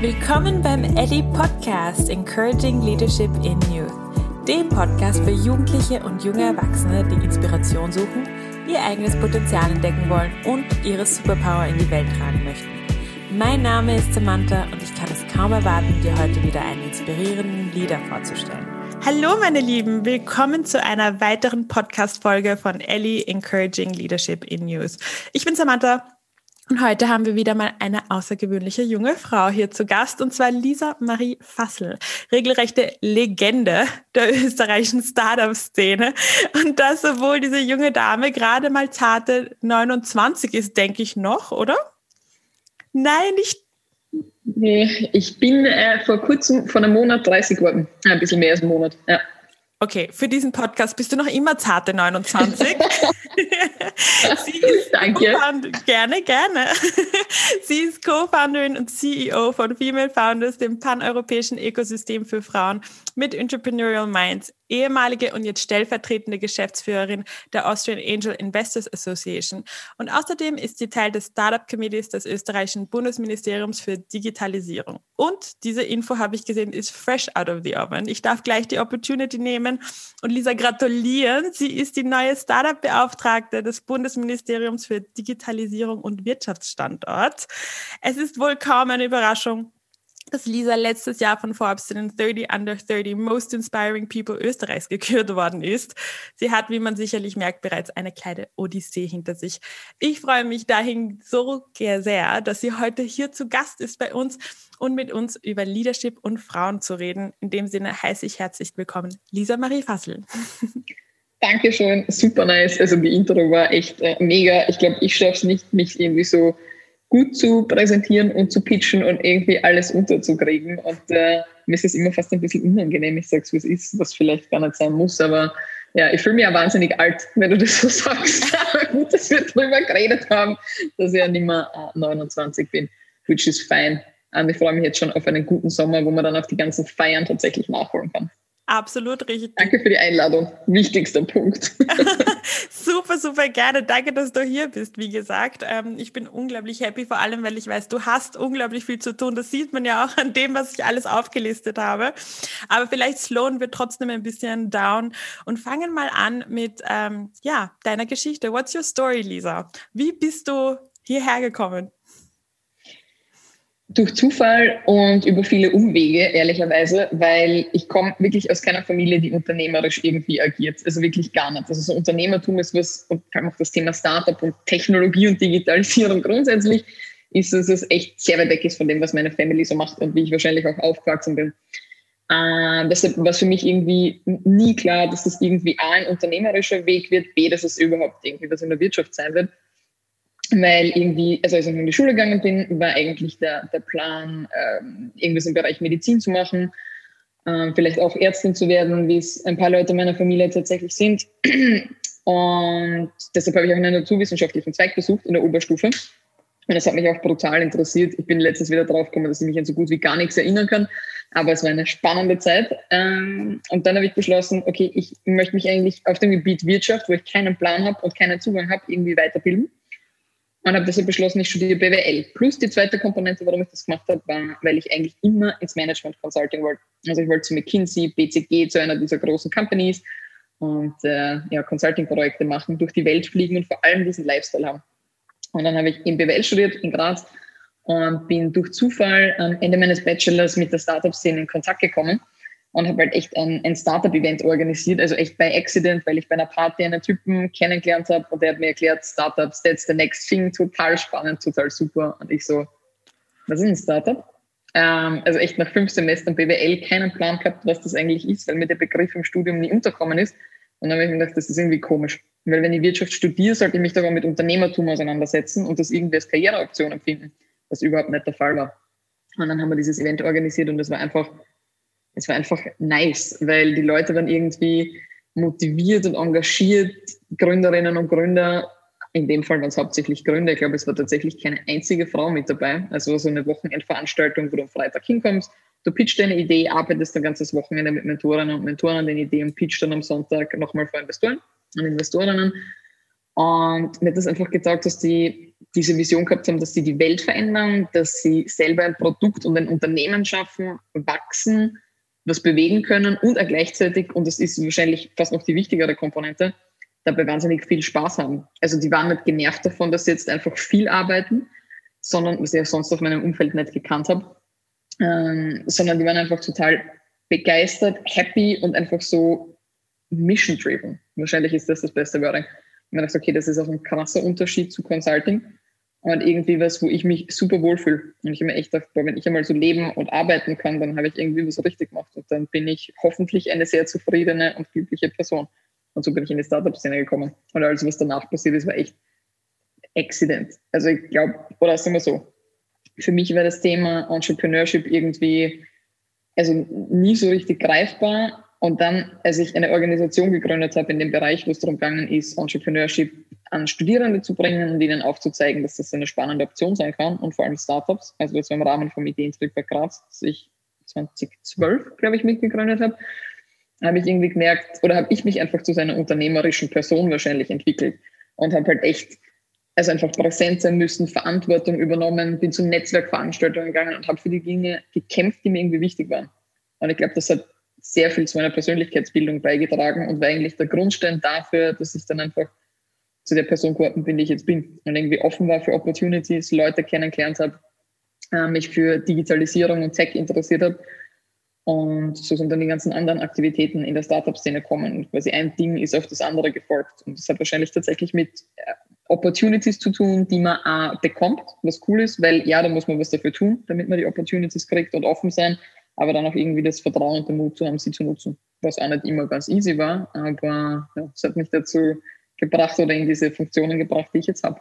Willkommen beim Ellie Podcast Encouraging Leadership in Youth, dem Podcast für Jugendliche und junge Erwachsene, die Inspiration suchen, ihr eigenes Potenzial entdecken wollen und ihre Superpower in die Welt tragen möchten. Mein Name ist Samantha und ich kann es kaum erwarten, dir heute wieder einen inspirierenden Leader vorzustellen. Hallo meine Lieben, willkommen zu einer weiteren Podcast-Folge von Ellie Encouraging Leadership in News. Ich bin Samantha und heute haben wir wieder mal eine außergewöhnliche junge Frau hier zu Gast, und zwar Lisa Marie Fassel, regelrechte Legende der österreichischen Startup-Szene. Und das, obwohl diese junge Dame gerade mal zarte 29 ist, denke ich noch, oder? Nein, nicht. Nee, ich bin äh, vor kurzem, vor einem Monat 30 geworden. Ein bisschen mehr als ein Monat, ja. Okay, für diesen Podcast bist du noch immer zarte 29. Danke. Gerne, gerne. Sie ist Co-Founderin und CEO von Female Founders, dem paneuropäischen Ökosystem für Frauen mit Entrepreneurial Minds ehemalige und jetzt stellvertretende Geschäftsführerin der Austrian Angel Investors Association. Und außerdem ist sie Teil des Startup Committees des österreichischen Bundesministeriums für Digitalisierung. Und diese Info habe ich gesehen, ist fresh out of the oven. Ich darf gleich die Opportunity nehmen und Lisa gratulieren. Sie ist die neue Startup-Beauftragte des Bundesministeriums für Digitalisierung und Wirtschaftsstandort. Es ist wohl kaum eine Überraschung, dass Lisa letztes Jahr von Forbes zu den 30 Under 30 Most Inspiring People Österreichs gekürt worden ist. Sie hat, wie man sicherlich merkt, bereits eine kleine Odyssee hinter sich. Ich freue mich dahin so sehr, dass sie heute hier zu Gast ist bei uns und mit uns über Leadership und Frauen zu reden. In dem Sinne heiße ich herzlich willkommen Lisa Marie Fassel. Dankeschön, super nice. Also die Intro war echt äh, mega. Ich glaube, ich schaffe es nicht, mich irgendwie so gut zu präsentieren und zu pitchen und irgendwie alles unterzukriegen. Und äh, mir ist es immer fast ein bisschen unangenehm, ich sage es, wie es ist, was vielleicht gar nicht sein muss, aber ja, ich fühle mich ja wahnsinnig alt, wenn du das so sagst. gut, dass wir drüber geredet haben, dass ich ja nicht mehr 29 bin, which is fine. Und ich freue mich jetzt schon auf einen guten Sommer, wo man dann auch die ganzen Feiern tatsächlich nachholen kann. Absolut richtig. Danke für die Einladung. Wichtigster Punkt. super, super gerne. Danke, dass du hier bist, wie gesagt. Ähm, ich bin unglaublich happy, vor allem, weil ich weiß, du hast unglaublich viel zu tun. Das sieht man ja auch an dem, was ich alles aufgelistet habe. Aber vielleicht slowen wir trotzdem ein bisschen down und fangen mal an mit ähm, ja, deiner Geschichte. What's your story, Lisa? Wie bist du hierher gekommen? Durch Zufall und über viele Umwege, ehrlicherweise, weil ich komme wirklich aus keiner Familie, die unternehmerisch irgendwie agiert. Also wirklich gar nicht. Also so Unternehmertum ist was, und vor allem auch das Thema Startup und Technologie und Digitalisierung grundsätzlich, ist, es echt sehr weit weg ist von dem, was meine Family so macht und wie ich wahrscheinlich auch aufgewachsen bin. Äh, deshalb war es für mich irgendwie nie klar, dass das irgendwie A, ein unternehmerischer Weg wird, B, dass es überhaupt irgendwie was in der Wirtschaft sein wird weil irgendwie, also als ich in die Schule gegangen bin, war eigentlich der, der Plan, ähm, irgendwas im Bereich Medizin zu machen, ähm, vielleicht auch Ärztin zu werden, wie es ein paar Leute meiner Familie tatsächlich sind. Und deshalb habe ich auch einen naturwissenschaftlichen Zweig besucht in der Oberstufe. Und das hat mich auch brutal interessiert. Ich bin letztens wieder drauf gekommen, dass ich mich an so gut wie gar nichts erinnern kann. Aber es war eine spannende Zeit. Ähm, und dann habe ich beschlossen, okay, ich möchte mich eigentlich auf dem Gebiet Wirtschaft, wo ich keinen Plan habe und keinen Zugang habe, irgendwie weiterbilden und habe deshalb beschlossen, ich studiere BWL. Plus die zweite Komponente, warum ich das gemacht habe, war, weil ich eigentlich immer ins Management Consulting wollte. Also ich wollte zu McKinsey, BCG, zu einer dieser großen Companies und äh, ja, Consulting-Projekte machen, durch die Welt fliegen und vor allem diesen Lifestyle haben. Und dann habe ich in BWL studiert in Graz und bin durch Zufall am Ende meines Bachelors mit der Startup-Szene in Kontakt gekommen und habe halt echt ein, ein Startup-Event organisiert, also echt bei Accident, weil ich bei einer Party einen Typen kennengelernt habe und der hat mir erklärt, Startups, that's the next thing, total spannend, total super. Und ich so, was ist ein Startup? Ähm, also echt nach fünf Semestern BWL keinen Plan gehabt, was das eigentlich ist, weil mir der Begriff im Studium nie unterkommen ist. Und dann habe ich mir gedacht, das ist irgendwie komisch. Weil wenn ich Wirtschaft studiere, sollte ich mich doch mit Unternehmertum auseinandersetzen und das irgendwie als Karriereoption empfinden, was überhaupt nicht der Fall war. Und dann haben wir dieses Event organisiert und das war einfach es war einfach nice, weil die Leute waren irgendwie motiviert und engagiert, Gründerinnen und Gründer. In dem Fall waren es hauptsächlich Gründer. Ich glaube, es war tatsächlich keine einzige Frau mit dabei. Also so eine Wochenendveranstaltung, wo du am Freitag hinkommst, du pitchst deine Idee, arbeitest ein ganzes Wochenende mit Mentorinnen und Mentoren an den Ideen und pitchst dann am Sonntag nochmal vor Investoren und Investorinnen. Und mir hat das einfach gezeigt, dass die diese Vision gehabt haben, dass sie die Welt verändern, dass sie selber ein Produkt und ein Unternehmen schaffen, wachsen, was bewegen können und auch gleichzeitig, und das ist wahrscheinlich fast noch die wichtigere Komponente, dabei wahnsinnig viel Spaß haben. Also die waren nicht genervt davon, dass sie jetzt einfach viel arbeiten, sondern, was ich ja sonst auf meinem Umfeld nicht gekannt habe, ähm, sondern die waren einfach total begeistert, happy und einfach so mission-driven. Wahrscheinlich ist das das beste Wording. Und man dachte, okay, das ist auch ein krasser Unterschied zu Consulting und irgendwie was, wo ich mich super wohlfühle. Und ich habe mir echt gedacht, wenn ich einmal so leben und arbeiten kann, dann habe ich irgendwie was richtig gemacht. Und dann bin ich hoffentlich eine sehr zufriedene und glückliche Person. Und so bin ich in die Startup-Szene gekommen. Und alles, was danach passiert ist, war echt Accident. Also ich glaube, oder sagen wir so, für mich war das Thema Entrepreneurship irgendwie also nie so richtig greifbar. Und dann, als ich eine Organisation gegründet habe in dem Bereich, wo es darum gegangen ist, Entrepreneurship an Studierende zu bringen und ihnen aufzuzeigen, dass das eine spannende Option sein kann und vor allem Startups, also das war im Rahmen vom Ideentrick bei Graz, das ich 2012, glaube ich, mitgegründet habe, habe ich irgendwie gemerkt, oder habe ich mich einfach zu seiner unternehmerischen Person wahrscheinlich entwickelt und habe halt echt also einfach präsent sein müssen, Verantwortung übernommen, bin zu Netzwerkveranstaltungen gegangen und habe für die Dinge gekämpft, die mir irgendwie wichtig waren. Und ich glaube, das hat sehr viel zu meiner Persönlichkeitsbildung beigetragen und war eigentlich der Grundstein dafür, dass ich dann einfach zu der Person geworden bin, die ich jetzt bin. Und irgendwie offen war für Opportunities, Leute kennengelernt habe, äh, mich für Digitalisierung und Tech interessiert habe. Und so sind dann die ganzen anderen Aktivitäten in der Startup-Szene kommen. Quasi ein Ding ist auf das andere gefolgt. Und das hat wahrscheinlich tatsächlich mit äh, Opportunities zu tun, die man auch bekommt, was cool ist, weil ja, da muss man was dafür tun, damit man die Opportunities kriegt und offen sein, aber dann auch irgendwie das Vertrauen und den Mut zu haben, sie zu nutzen, was auch nicht immer ganz easy war, aber ja, es hat mich dazu gebracht oder in diese Funktionen gebracht, die ich jetzt habe.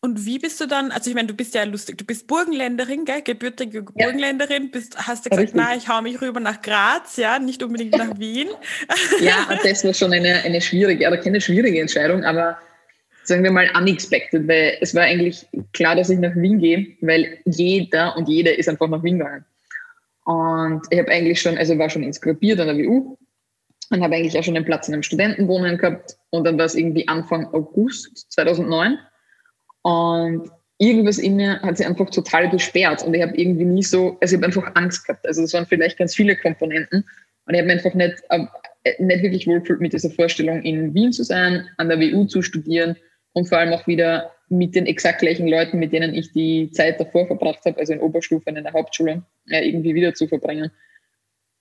Und wie bist du dann, also ich meine, du bist ja lustig, du bist Burgenländerin, gell? gebürtige. Burgenländerin, bist, hast du gesagt, Richtig. na, ich hau mich rüber nach Graz, ja, nicht unbedingt nach Wien. Ja, das war schon eine, eine schwierige, oder keine schwierige Entscheidung, aber sagen wir mal, unexpected, weil es war eigentlich klar, dass ich nach Wien gehe, weil jeder und jede ist einfach nach Wien gegangen. Und ich habe eigentlich schon, also war schon inskribiert an der WU und habe eigentlich auch schon einen Platz in einem Studentenwohnen gehabt. Und dann war es irgendwie Anfang August 2009. Und irgendwas in mir hat sich einfach total gesperrt. Und ich habe irgendwie nie so, also ich habe einfach Angst gehabt. Also es waren vielleicht ganz viele Komponenten. Und ich habe mich einfach nicht, äh, nicht wirklich wohlgefühlt mit dieser Vorstellung, in Wien zu sein, an der WU zu studieren und vor allem auch wieder mit den exakt gleichen Leuten, mit denen ich die Zeit davor verbracht habe, also in Oberstufe, in der Hauptschule, äh, irgendwie wieder zu verbringen.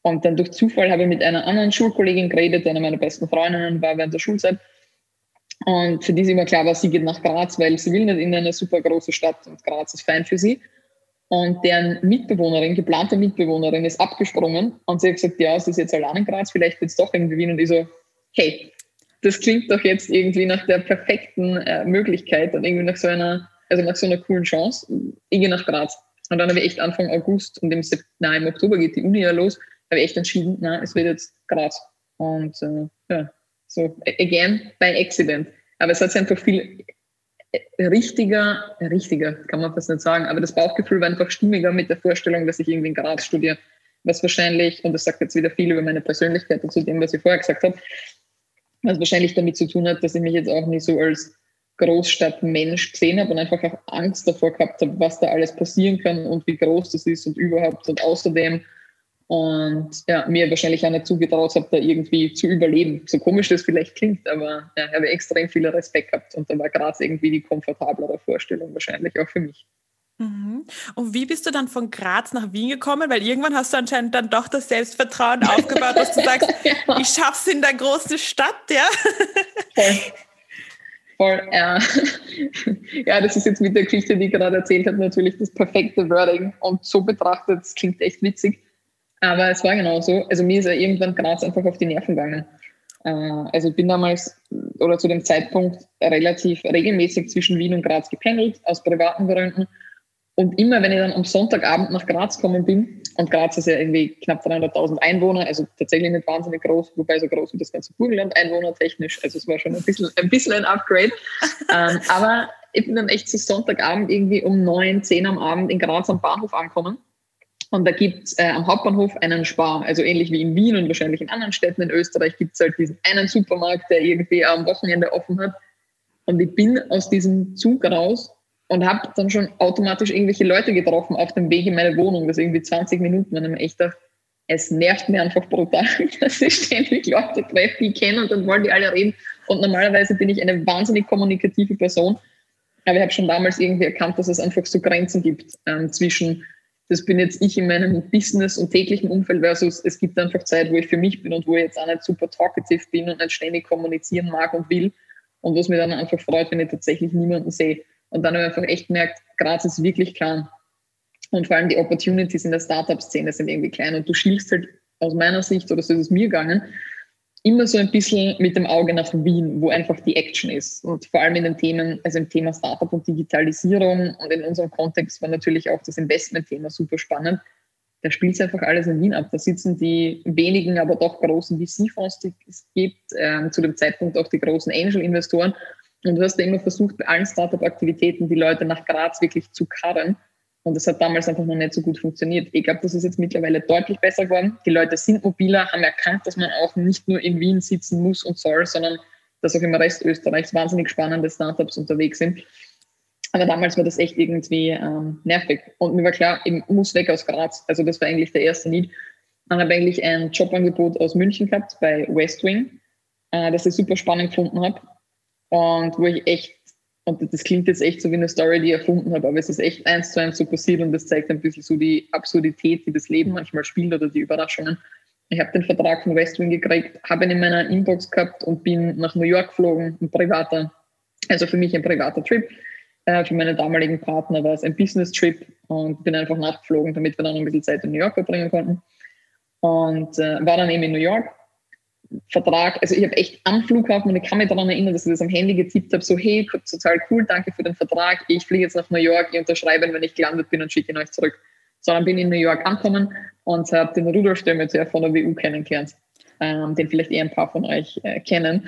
Und dann durch Zufall habe ich mit einer anderen Schulkollegin geredet, die eine meiner besten Freundinnen war während der Schulzeit. Und für die ist immer klar war, sie geht nach Graz, weil sie will nicht in eine super große Stadt und Graz ist fein für sie. Und deren Mitbewohnerin, geplante Mitbewohnerin, ist abgesprungen und sie hat gesagt, ja, sie ist jetzt allein in Graz, vielleicht wird es doch irgendwie Wien. Und ich so, hey, das klingt doch jetzt irgendwie nach der perfekten äh, Möglichkeit und irgendwie nach so einer, also nach so einer coolen Chance. Ich gehe nach Graz. Und dann habe ich echt Anfang August und im, nein, im Oktober geht die Uni ja los, habe ich echt entschieden, na, es wird jetzt Graz. Und äh, ja, so again by accident. Aber es hat sich einfach viel äh, richtiger, richtiger kann man fast nicht sagen, aber das Bauchgefühl war einfach stimmiger mit der Vorstellung, dass ich irgendwie in Graz studiere, was wahrscheinlich, und das sagt jetzt wieder viel über meine Persönlichkeit und zu dem, was ich vorher gesagt habe, was wahrscheinlich damit zu tun hat, dass ich mich jetzt auch nicht so als Großstadtmensch gesehen habe und einfach auch Angst davor gehabt habe, was da alles passieren kann und wie groß das ist und überhaupt und außerdem und ja, mir wahrscheinlich auch nicht zugetraut habe, da irgendwie zu überleben. So komisch das vielleicht klingt, aber ja, ich habe extrem viel Respekt gehabt und da war Graz irgendwie die komfortablere Vorstellung wahrscheinlich auch für mich. Mhm. Und wie bist du dann von Graz nach Wien gekommen? Weil irgendwann hast du anscheinend dann doch das Selbstvertrauen aufgebaut, dass du sagst, ja. ich schaff's in der großen Stadt, ja? Voll. Voll, ja. ja, das ist jetzt mit der Geschichte, die ich gerade erzählt habe, natürlich das perfekte Wording. Und so betrachtet, das klingt echt witzig. Aber es war genau so. Also mir ist ja irgendwann Graz einfach auf die Nerven gegangen. Äh, also ich bin damals oder zu dem Zeitpunkt relativ regelmäßig zwischen Wien und Graz gependelt, aus privaten Gründen. Und immer, wenn ich dann am Sonntagabend nach Graz gekommen bin, und Graz ist ja irgendwie knapp 300.000 Einwohner, also tatsächlich nicht wahnsinnig groß, wobei so groß wie das ganze Burgenland einwohnertechnisch, also es war schon ein bisschen ein, bisschen ein Upgrade. ähm, aber ich bin dann echt so Sonntagabend irgendwie um neun, zehn am Abend in Graz am Bahnhof angekommen. Und da gibt es äh, am Hauptbahnhof einen Spar, also ähnlich wie in Wien und wahrscheinlich in anderen Städten in Österreich gibt es halt diesen einen Supermarkt, der irgendwie am Wochenende offen hat. Und ich bin aus diesem Zug raus und habe dann schon automatisch irgendwelche Leute getroffen auf dem Weg in meine Wohnung, das irgendwie 20 Minuten, und ich echt dachte, es nervt mir einfach brutal, dass ich ständig Leute treffe, die ich kenne und dann wollen die alle reden. Und normalerweise bin ich eine wahnsinnig kommunikative Person. Aber ich habe schon damals irgendwie erkannt, dass es einfach so Grenzen gibt ähm, zwischen, das bin jetzt ich in meinem Business und täglichen Umfeld versus es gibt einfach Zeit, wo ich für mich bin und wo ich jetzt auch nicht super talkative bin und nicht ständig kommunizieren mag und will. Und was mir dann einfach freut, wenn ich tatsächlich niemanden sehe. Und dann habe ich einfach echt gemerkt, Graz ist wirklich klein. Und vor allem die Opportunities in der Startup-Szene sind irgendwie klein. Und du schielst halt aus meiner Sicht, oder so ist es mir gegangen, immer so ein bisschen mit dem Auge nach Wien, wo einfach die Action ist. Und vor allem in den Themen, also im Thema Startup und Digitalisierung und in unserem Kontext war natürlich auch das Investment-Thema super spannend. Da spielt es einfach alles in Wien ab. Da sitzen die wenigen, aber doch großen VC-Fonds, die es gibt, äh, zu dem Zeitpunkt auch die großen Angel-Investoren. Und du hast da immer versucht, bei allen Startup-Aktivitäten die Leute nach Graz wirklich zu karren. Und das hat damals einfach noch nicht so gut funktioniert. Ich glaube, das ist jetzt mittlerweile deutlich besser geworden. Die Leute sind mobiler, haben erkannt, dass man auch nicht nur in Wien sitzen muss und soll, sondern dass auch im Rest Österreichs wahnsinnig spannende Startups unterwegs sind. Aber damals war das echt irgendwie ähm, nervig. Und mir war klar, ich muss weg aus Graz. Also das war eigentlich der erste Need. Dann habe ich eigentlich ein Jobangebot aus München gehabt bei Westwing, äh, das ich super spannend gefunden habe. Und wo ich echt und das klingt jetzt echt so wie eine Story, die ich erfunden habe, aber es ist echt eins zu eins so passiert und das zeigt ein bisschen so die Absurdität, die das Leben manchmal spielt oder die Überraschungen. Ich habe den Vertrag von Westwing gekriegt, habe ihn in meiner Inbox gehabt und bin nach New York geflogen, ein privater, also für mich ein privater Trip. Äh, für meine damaligen Partner war es ein Business-Trip und bin einfach nachgeflogen, damit wir dann ein bisschen Zeit in New York verbringen konnten. Und äh, war dann eben in New York Vertrag, also ich habe echt am Flughafen und ich kann mich daran erinnern, dass ich das am Handy getippt habe, so hey, total cool, danke für den Vertrag, ich fliege jetzt nach New York, ich unterschreibe, wenn ich gelandet bin und schicke ihn euch zurück. So, dann bin ich in New York angekommen und habe den Rudolf Stömmetzer von der WU kennengelernt, ähm, den vielleicht eher ein paar von euch äh, kennen.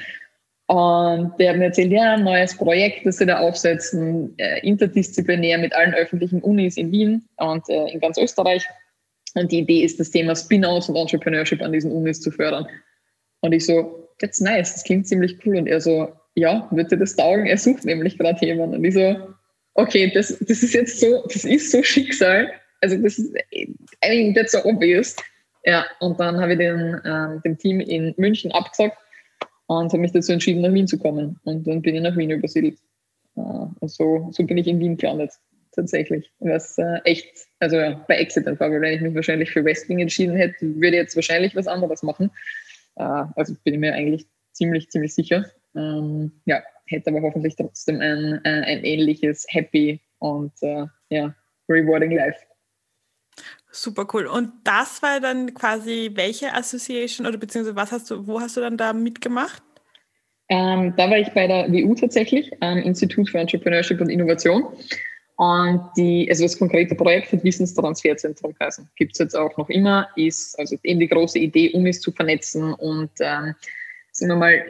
Und der hat mir erzählt, ja, ein neues Projekt, das sie da aufsetzen, äh, interdisziplinär mit allen öffentlichen Unis in Wien und äh, in ganz Österreich. Und die Idee ist, das Thema Spin-outs und Entrepreneurship an diesen Unis zu fördern. Und ich so, that's nice, das klingt ziemlich cool. Und er so, ja, dir das taugen? Er sucht nämlich gerade jemanden. Und ich so, okay, das, das ist jetzt so, das ist so Schicksal. Also das ist, I mean, that's so obvious. Ja, und dann habe ich den, ähm, dem Team in München abgesagt und habe mich dazu entschieden, nach Wien zu kommen. Und dann bin ich nach Wien übersiedelt. Äh, und so, so bin ich in Wien gelandet, tatsächlich. Was äh, echt, also ja, bei Exit einfach, weil wenn ich mich wahrscheinlich für Westwing entschieden hätte, würde ich jetzt wahrscheinlich was anderes machen. Äh, also bin ich mir eigentlich ziemlich, ziemlich sicher. Ähm, ja, hätte aber hoffentlich trotzdem ein, ein, ein ähnliches Happy und äh, ja, rewarding Life. Super cool. Und das war dann quasi welche Association oder beziehungsweise was hast du, wo hast du dann da mitgemacht? Ähm, da war ich bei der WU tatsächlich, ähm, Institut für Entrepreneurship und Innovation. Und die, also das konkrete Projekt wird Wissenstransferzentrum heißen. Gibt es jetzt auch noch immer, ist also eben die große Idee, Unis zu vernetzen und ähm, sagen wir mal,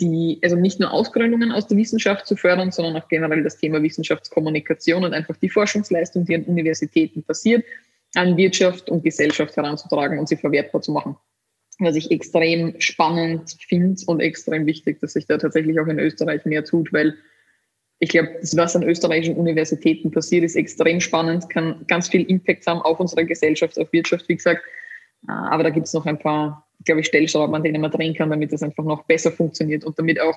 die, also nicht nur Ausgründungen aus der Wissenschaft zu fördern, sondern auch generell das Thema Wissenschaftskommunikation und einfach die Forschungsleistung, die an Universitäten passiert, an Wirtschaft und Gesellschaft heranzutragen und sie verwertbar zu machen. Was ich extrem spannend finde und extrem wichtig, dass sich da tatsächlich auch in Österreich mehr tut, weil ich glaube, was an österreichischen Universitäten passiert, ist extrem spannend, kann ganz viel Impact haben auf unsere Gesellschaft, auf Wirtschaft, wie gesagt. Äh, aber da gibt es noch ein paar, glaube ich, Stellschrauben, an denen man drehen kann, damit das einfach noch besser funktioniert und damit auch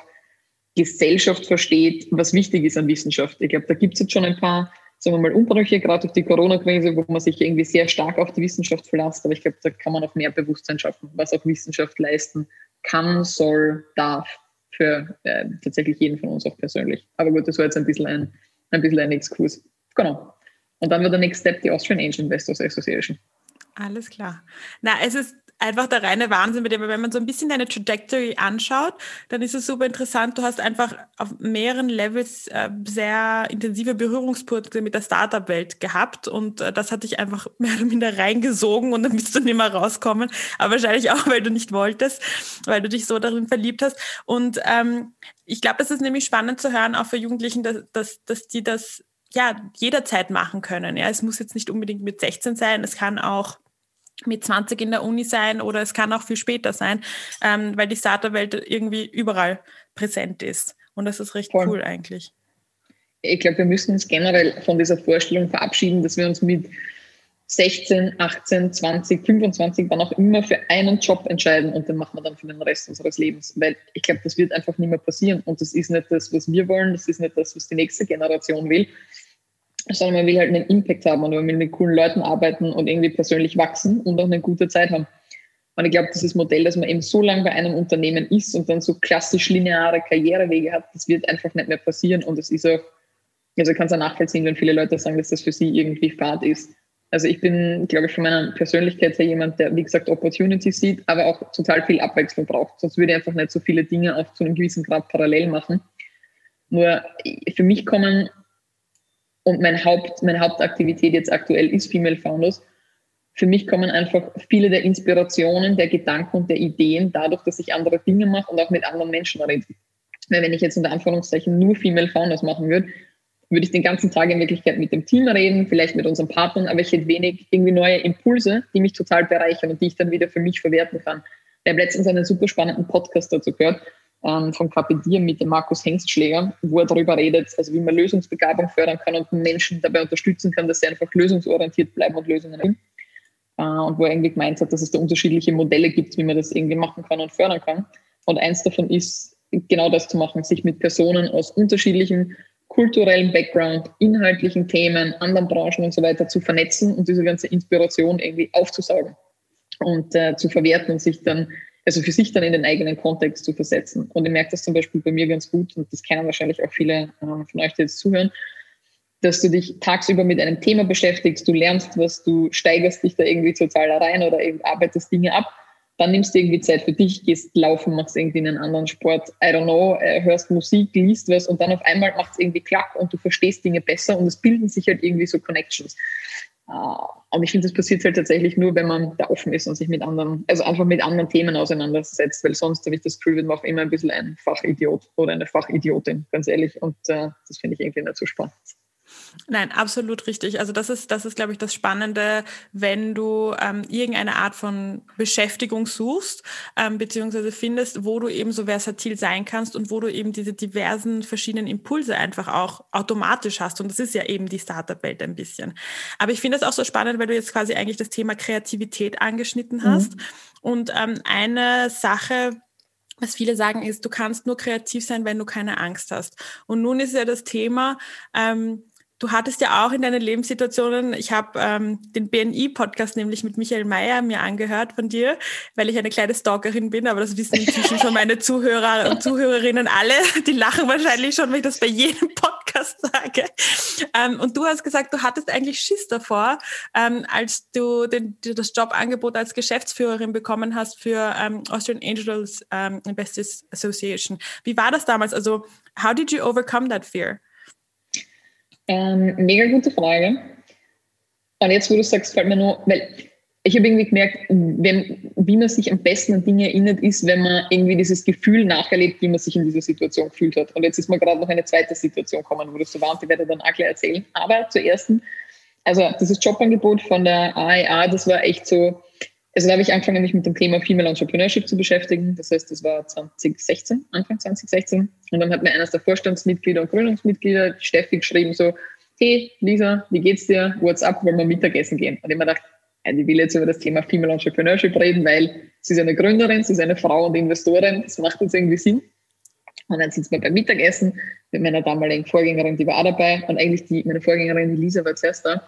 Gesellschaft versteht, was wichtig ist an Wissenschaft. Ich glaube, da gibt es jetzt schon ein paar, sagen wir mal, Umbrüche, gerade durch die Corona-Krise, wo man sich irgendwie sehr stark auf die Wissenschaft verlässt. Aber ich glaube, da kann man auch mehr Bewusstsein schaffen, was auch Wissenschaft leisten kann, soll, darf für äh, tatsächlich jeden von uns auch persönlich. Aber gut, das war jetzt ein bisschen ein, ein bisschen ein Exkurs. Genau. Und dann war der Next Step die Austrian Angel Investors Association. Alles klar. Na, es ist einfach der reine Wahnsinn mit dem, wenn man so ein bisschen deine Trajectory anschaut, dann ist es super interessant. Du hast einfach auf mehreren Levels äh, sehr intensive Berührungspunkte mit der Startup-Welt gehabt und äh, das hat dich einfach mehr oder minder reingesogen und dann bist du nicht mehr rauskommen. Aber wahrscheinlich auch, weil du nicht wolltest, weil du dich so darin verliebt hast. Und ähm, ich glaube, das ist nämlich spannend zu hören, auch für Jugendlichen, dass, dass, dass die das ja jederzeit machen können. Ja, es muss jetzt nicht unbedingt mit 16 sein, es kann auch mit 20 in der Uni sein oder es kann auch viel später sein, ähm, weil die Startup-Welt irgendwie überall präsent ist. Und das ist recht Voll. cool eigentlich. Ich glaube, wir müssen uns generell von dieser Vorstellung verabschieden, dass wir uns mit 16, 18, 20, 25, wann auch immer für einen Job entscheiden und den machen wir dann für den Rest unseres Lebens. Weil ich glaube, das wird einfach nicht mehr passieren und das ist nicht das, was wir wollen, das ist nicht das, was die nächste Generation will, sondern man will halt einen Impact haben und man will mit coolen Leuten arbeiten und irgendwie persönlich wachsen und auch eine gute Zeit haben. Und ich glaube, dieses Modell, dass man eben so lange bei einem Unternehmen ist und dann so klassisch lineare Karrierewege hat, das wird einfach nicht mehr passieren und es ist auch, also ich kann es auch nachvollziehen, wenn viele Leute sagen, dass das für sie irgendwie Fahrt ist also ich bin, glaube ich, von meiner Persönlichkeit her jemand, der, wie gesagt, Opportunity sieht, aber auch total viel Abwechslung braucht. Sonst würde ich einfach nicht so viele Dinge auch zu einem gewissen Grad parallel machen. Nur für mich kommen, und mein Haupt, meine Hauptaktivität jetzt aktuell ist Female Founders, für mich kommen einfach viele der Inspirationen, der Gedanken und der Ideen dadurch, dass ich andere Dinge mache und auch mit anderen Menschen rede. Weil wenn ich jetzt unter Anführungszeichen nur Female Founders machen würde, würde ich den ganzen Tag in Wirklichkeit mit dem Team reden, vielleicht mit unseren Partnern, aber ich hätte wenig irgendwie neue Impulse, die mich total bereichern und die ich dann wieder für mich verwerten kann. Ich habe letztens einen super spannenden Podcast dazu gehört, ähm, von Capidier mit dem Markus Hengstschläger, wo er darüber redet, also wie man Lösungsbegabung fördern kann und Menschen dabei unterstützen kann, dass sie einfach lösungsorientiert bleiben und Lösungen finden. Äh, und wo er irgendwie gemeint hat, dass es da unterschiedliche Modelle gibt, wie man das irgendwie machen kann und fördern kann. Und eins davon ist, genau das zu machen, sich mit Personen aus unterschiedlichen kulturellen Background, inhaltlichen Themen, anderen Branchen und so weiter zu vernetzen und diese ganze Inspiration irgendwie aufzusaugen und äh, zu verwerten und sich dann, also für sich dann in den eigenen Kontext zu versetzen. Und ich merke das zum Beispiel bei mir ganz gut und das kennen wahrscheinlich auch viele äh, von euch, die jetzt zuhören, dass du dich tagsüber mit einem Thema beschäftigst, du lernst was, du steigerst dich da irgendwie total rein oder arbeitest Dinge ab dann nimmst du irgendwie Zeit für dich, gehst laufen, machst irgendwie einen anderen Sport, I don't know, äh, hörst Musik, liest was und dann auf einmal macht es irgendwie klack und du verstehst Dinge besser und es bilden sich halt irgendwie so Connections. Uh, und ich finde, das passiert halt tatsächlich nur, wenn man da offen ist und sich mit anderen, also einfach mit anderen Themen auseinandersetzt, weil sonst habe ich das Gefühl, wird man auch immer ein bisschen ein Fachidiot oder eine Fachidiotin, ganz ehrlich. Und uh, das finde ich irgendwie nicht so spannend. Nein, absolut richtig. Also das ist, das ist, glaube ich, das Spannende, wenn du ähm, irgendeine Art von Beschäftigung suchst, ähm, beziehungsweise findest, wo du eben so versatil sein kannst und wo du eben diese diversen verschiedenen Impulse einfach auch automatisch hast. Und das ist ja eben die Startup-Welt ein bisschen. Aber ich finde es auch so spannend, weil du jetzt quasi eigentlich das Thema Kreativität angeschnitten hast. Mhm. Und ähm, eine Sache, was viele sagen, ist, du kannst nur kreativ sein, wenn du keine Angst hast. Und nun ist ja das Thema, ähm, Du hattest ja auch in deinen Lebenssituationen, ich habe ähm, den BNI-Podcast nämlich mit Michael Mayer mir angehört von dir, weil ich eine kleine Stalkerin bin, aber das wissen inzwischen schon meine Zuhörer und Zuhörerinnen alle. Die lachen wahrscheinlich schon, wenn ich das bei jedem Podcast sage. Ähm, und du hast gesagt, du hattest eigentlich Schiss davor, ähm, als du den, das Jobangebot als Geschäftsführerin bekommen hast für ähm, Austrian Angels ähm, Investors Association. Wie war das damals? Also, how did you overcome that fear? Ähm, mega gute Frage. Und jetzt, wo du sagst, fällt mir nur, weil ich habe irgendwie gemerkt, wenn, wie man sich am besten an Dinge erinnert, ist, wenn man irgendwie dieses Gefühl nacherlebt, wie man sich in dieser Situation gefühlt hat. Und jetzt ist mir gerade noch eine zweite Situation gekommen, wo das so war und die werde ich dann auch gleich erzählen. Aber zuerst, also dieses Jobangebot von der AEA, das war echt so, also da habe ich angefangen, mich mit dem Thema Female Entrepreneurship zu beschäftigen. Das heißt, das war 2016, Anfang 2016. Und dann hat mir eines der Vorstandsmitglieder und Gründungsmitglieder, Steffi, geschrieben so, hey Lisa, wie geht's dir? What's up? Wollen wir Mittagessen gehen? Und ich mir gedacht, ich will jetzt über das Thema Female Entrepreneurship reden, weil sie ist eine Gründerin, sie ist eine Frau und Investorin. Das macht jetzt irgendwie Sinn. Und dann sitzen wir beim Mittagessen mit meiner damaligen Vorgängerin, die war auch dabei. Und eigentlich die, meine Vorgängerin, die Lisa, war zuerst da.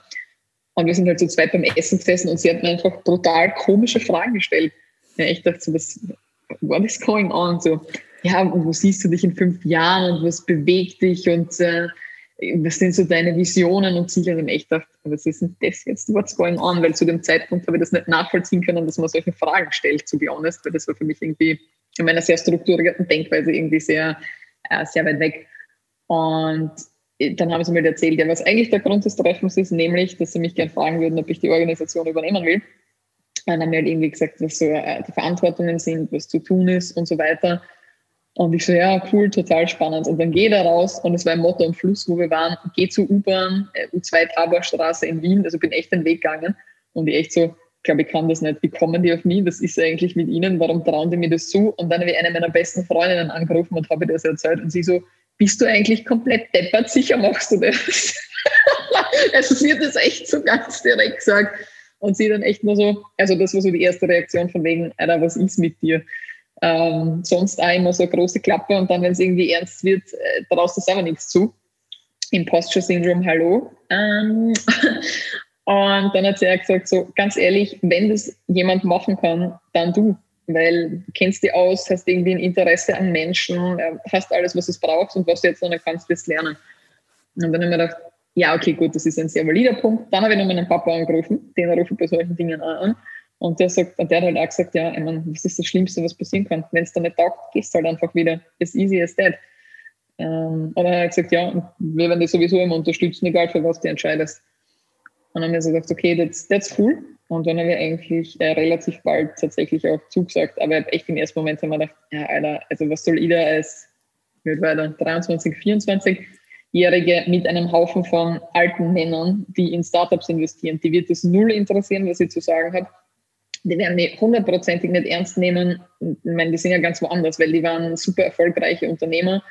Und wir sind halt zu zweit beim Essen gesessen und sie hat mir einfach brutal komische Fragen gestellt. Ja, ich dachte so, was, what is going on? So, ja, wo siehst du dich in fünf Jahren und was bewegt dich und äh, was sind so deine Visionen und Ziele? Und ich dachte, was ist denn das jetzt, what's going on? Weil zu dem Zeitpunkt habe ich das nicht nachvollziehen können, dass man solche Fragen stellt, to be honest, weil das war für mich irgendwie in meiner sehr strukturierten Denkweise irgendwie sehr, äh, sehr weit weg. Und dann haben sie mir erzählt, ja, was eigentlich der Grund des Treffens ist, nämlich, dass sie mich gerne fragen würden, ob ich die Organisation übernehmen will. dann haben wir halt irgendwie gesagt, was so äh, die Verantwortungen sind, was zu tun ist und so weiter. Und ich so, ja, cool, total spannend. Und dann gehe da raus und es war ein Motto am Fluss, wo wir waren, geh zur U-Bahn, äh, U2 Taborstraße in Wien, also bin echt den Weg gegangen. Und ich echt so, glaube, ich kann das nicht. Wie kommen die auf mich? Was ist eigentlich mit ihnen? Warum trauen die mir das zu? Und dann habe ich eine meiner besten Freundinnen angerufen und habe das erzählt. Und sie so, bist du eigentlich komplett deppert? Sicher machst du das. also sie hat das echt so ganz direkt gesagt. Und sie dann echt nur so, also das war so die erste Reaktion von wegen, Alter, was ist mit dir? Ähm, sonst auch immer so eine große Klappe und dann, wenn es irgendwie ernst wird, äh, traust du selber nichts zu. Imposture Syndrome, hallo. Ähm, und dann hat sie auch gesagt, so ganz ehrlich, wenn das jemand machen kann, dann du. Weil du kennst dich aus, hast irgendwie ein Interesse an Menschen, äh, hast alles, was es braucht und was du jetzt noch nicht kannst, wirst lernen. Und dann habe ich mir gedacht, ja, okay, gut, das ist ein sehr valider Punkt. Dann habe ich noch meinen Papa angerufen, den rufe ich bei solchen Dingen auch an. Und der sagt, und der hat halt auch gesagt, ja, ich meine, was ist das Schlimmste, was passieren kann? Wenn es da nicht taugt, gehst du halt einfach wieder. As easy as that. Ähm, und dann hat er gesagt, ja, wir werden dich sowieso immer unterstützen, egal für was du entscheidest. Und dann haben wir so gedacht, okay, that's, that's cool. Und dann haben wir eigentlich äh, relativ bald tatsächlich auch zugesagt. Aber ich habe echt im ersten Moment wir gedacht, ja, Alter, also was soll ich da als, wie war 23, 24, Jährige mit einem Haufen von alten Männern, die in Startups investieren. Die wird es null interessieren, was ich zu sagen habe. Die werden mich hundertprozentig nicht ernst nehmen. Ich meine, die sind ja ganz woanders, weil die waren super erfolgreiche Unternehmer.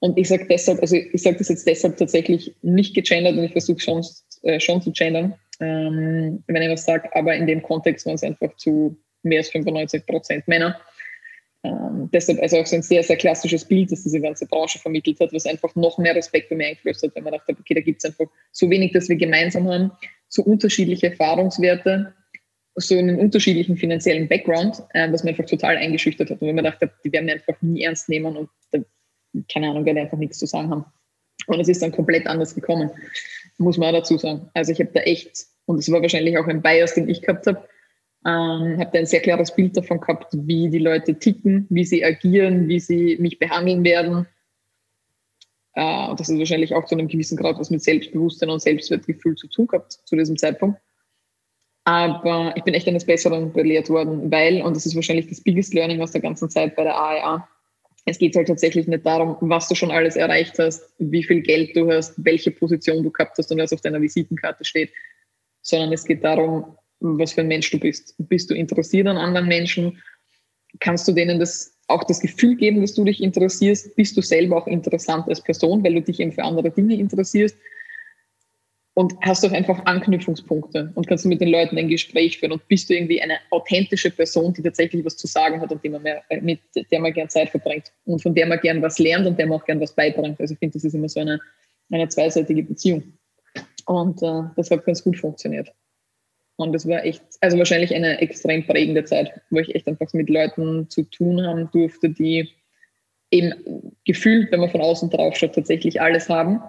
Und ich sage deshalb, also ich sage das jetzt deshalb tatsächlich nicht gegendert und ich versuche schon, äh, schon zu gendern, ähm, wenn ich was sage, aber in dem Kontext waren es einfach zu mehr als 95 Prozent Männer. Ähm, deshalb also auch so ein sehr, sehr klassisches Bild, das diese ganze Branche vermittelt hat, was einfach noch mehr Respekt bei mir eingeflößt hat, wenn man dachte, okay, da gibt es einfach so wenig, dass wir gemeinsam haben, so unterschiedliche Erfahrungswerte, so einen unterschiedlichen finanziellen Background, äh, was mir einfach total eingeschüchtert hat. Und wenn man dachte, die werden wir einfach nie ernst nehmen und da, keine Ahnung, werde einfach nichts zu sagen haben. Und es ist dann komplett anders gekommen, muss man auch dazu sagen. Also ich habe da echt, und es war wahrscheinlich auch ein Bias, den ich gehabt habe, ähm, habe da ein sehr klares Bild davon gehabt, wie die Leute ticken, wie sie agieren, wie sie mich behandeln werden. Äh, und das ist wahrscheinlich auch zu einem gewissen Grad was mit Selbstbewusstsein und Selbstwertgefühl zu tun gehabt zu diesem Zeitpunkt. Aber ich bin echt eines Besseren belehrt worden, weil, und das ist wahrscheinlich das biggest learning aus der ganzen Zeit bei der AEA, es geht halt tatsächlich nicht darum, was du schon alles erreicht hast, wie viel Geld du hast, welche Position du gehabt hast und was auf deiner Visitenkarte steht, sondern es geht darum, was für ein Mensch du bist. Bist du interessiert an anderen Menschen? Kannst du denen das auch das Gefühl geben, dass du dich interessierst? Bist du selber auch interessant als Person, weil du dich eben für andere Dinge interessierst? Und hast auch einfach Anknüpfungspunkte und kannst du mit den Leuten ein Gespräch führen und bist du irgendwie eine authentische Person, die tatsächlich was zu sagen hat und die man mehr, äh, mit der man gern Zeit verbringt und von der man gern was lernt und der man auch gern was beibringt. Also ich finde, das ist immer so eine, eine zweiseitige Beziehung. Und äh, das hat ganz gut funktioniert. Und das war echt, also wahrscheinlich eine extrem prägende Zeit, wo ich echt einfach mit Leuten zu tun haben durfte, die eben gefühlt, wenn man von außen drauf schaut, tatsächlich alles haben,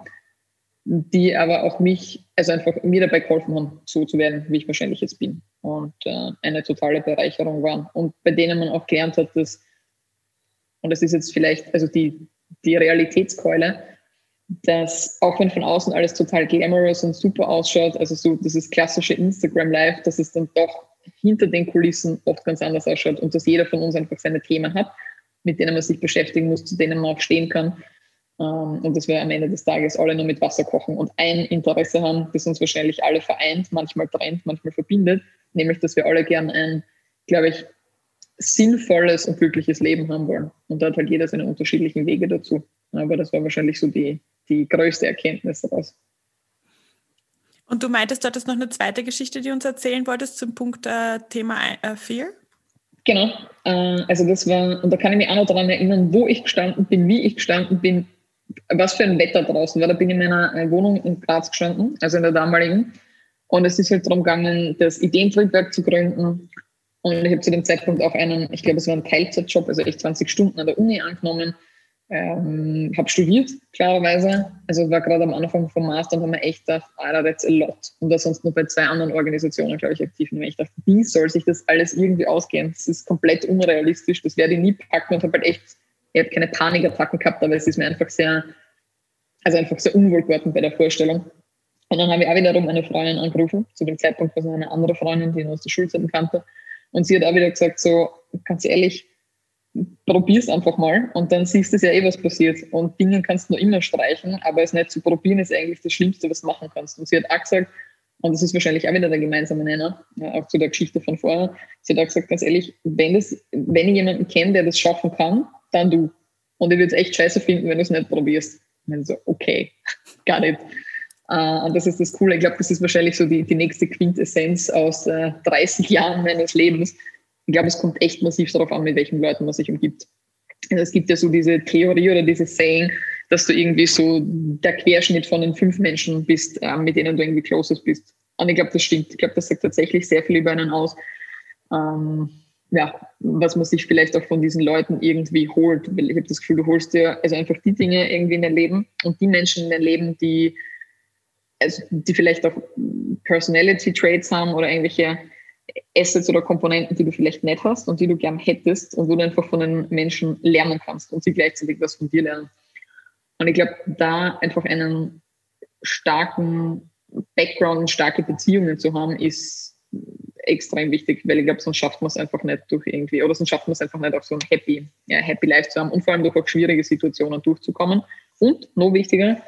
die aber auch mich, also einfach mir dabei geholfen haben, so zu werden, wie ich wahrscheinlich jetzt bin. Und äh, eine totale Bereicherung waren. Und bei denen man auch gelernt hat, dass, und das ist jetzt vielleicht, also die, die Realitätskeule, dass auch wenn von außen alles total glamorous und super ausschaut, also so dieses klassische Instagram Live, dass es dann doch hinter den Kulissen oft ganz anders ausschaut und dass jeder von uns einfach seine Themen hat, mit denen man sich beschäftigen muss, zu denen man auch stehen kann. Ähm, und dass wir am Ende des Tages alle nur mit Wasser kochen und ein Interesse haben, das uns wahrscheinlich alle vereint, manchmal trennt, manchmal verbindet, nämlich dass wir alle gern ein, glaube ich, sinnvolles und glückliches Leben haben wollen. Und da hat halt jeder seine unterschiedlichen Wege dazu. Aber das war wahrscheinlich so die, die größte Erkenntnis daraus. Und du meintest, du hattest noch eine zweite Geschichte, die du uns erzählen wolltest zum Punkt äh, Thema äh, Fear? Genau. Äh, also das war, und da kann ich mich auch noch daran erinnern, wo ich gestanden bin, wie ich gestanden bin, was für ein Wetter draußen war. Da bin ich in meiner äh, Wohnung in Graz gestanden, also in der damaligen. Und es ist halt darum gegangen, das Ideentriebwerk zu gründen. Und ich habe zu dem Zeitpunkt auch einen, ich glaube, es war ein Teilzeitjob, also echt 20 Stunden an der Uni angenommen ähm, habe studiert, klarerweise. Also war gerade am Anfang vom Master und habe mir echt gedacht, Alter, that's a lot. Und war sonst nur bei zwei anderen Organisationen, glaube ich, aktiv. Und ich dachte, wie soll sich das alles irgendwie ausgehen? Das ist komplett unrealistisch. Das werde ich nie packen und habe halt echt, ich habe keine Panikattacken gehabt, aber es ist mir einfach sehr, also einfach sehr unwohl geworden bei der Vorstellung. Und dann habe ich auch wiederum eine Freundin angerufen. Zu dem Zeitpunkt war es eine andere Freundin, die ich aus der Schulzeit kannte. Und sie hat auch wieder gesagt, so, ganz ehrlich, probier's einfach mal und dann siehst du ja eh, was passiert. Und Dinge kannst du nur immer streichen, aber es nicht zu probieren ist eigentlich das Schlimmste, was du machen kannst. Und sie hat auch gesagt, und das ist wahrscheinlich auch wieder der gemeinsame Nenner, ja, auch zu der Geschichte von vorher, sie hat auch gesagt, ganz ehrlich, wenn, das, wenn ich jemanden kenne, der das schaffen kann, dann du. Und ich würde es echt scheiße finden, wenn du es nicht probierst. Und so, okay, gar nicht. Uh, und das ist das Coole. Ich glaube, das ist wahrscheinlich so die, die nächste Quintessenz aus äh, 30 Jahren meines Lebens. Ich glaube, es kommt echt massiv darauf an, mit welchen Leuten man sich umgibt. Also es gibt ja so diese Theorie oder dieses Saying, dass du irgendwie so der Querschnitt von den fünf Menschen bist, äh, mit denen du irgendwie closest bist. Und ich glaube, das stimmt. Ich glaube, das sagt tatsächlich sehr viel über einen aus. Ähm, ja, was man sich vielleicht auch von diesen Leuten irgendwie holt. Weil ich habe das Gefühl, du holst dir also einfach die Dinge irgendwie in dein Leben und die Menschen in dein Leben, die, also die vielleicht auch Personality Traits haben oder irgendwelche Assets oder Komponenten, die du vielleicht nicht hast und die du gern hättest und wo du einfach von den Menschen lernen kannst und sie gleichzeitig was von dir lernen. Und ich glaube, da einfach einen starken Background und starke Beziehungen zu haben, ist extrem wichtig, weil ich glaube, sonst schafft man es einfach nicht durch irgendwie, oder sonst schafft man es einfach nicht, auch so ein Happy, ja, Happy Life zu haben und vor allem durch auch schwierige Situationen durchzukommen. Und noch wichtiger,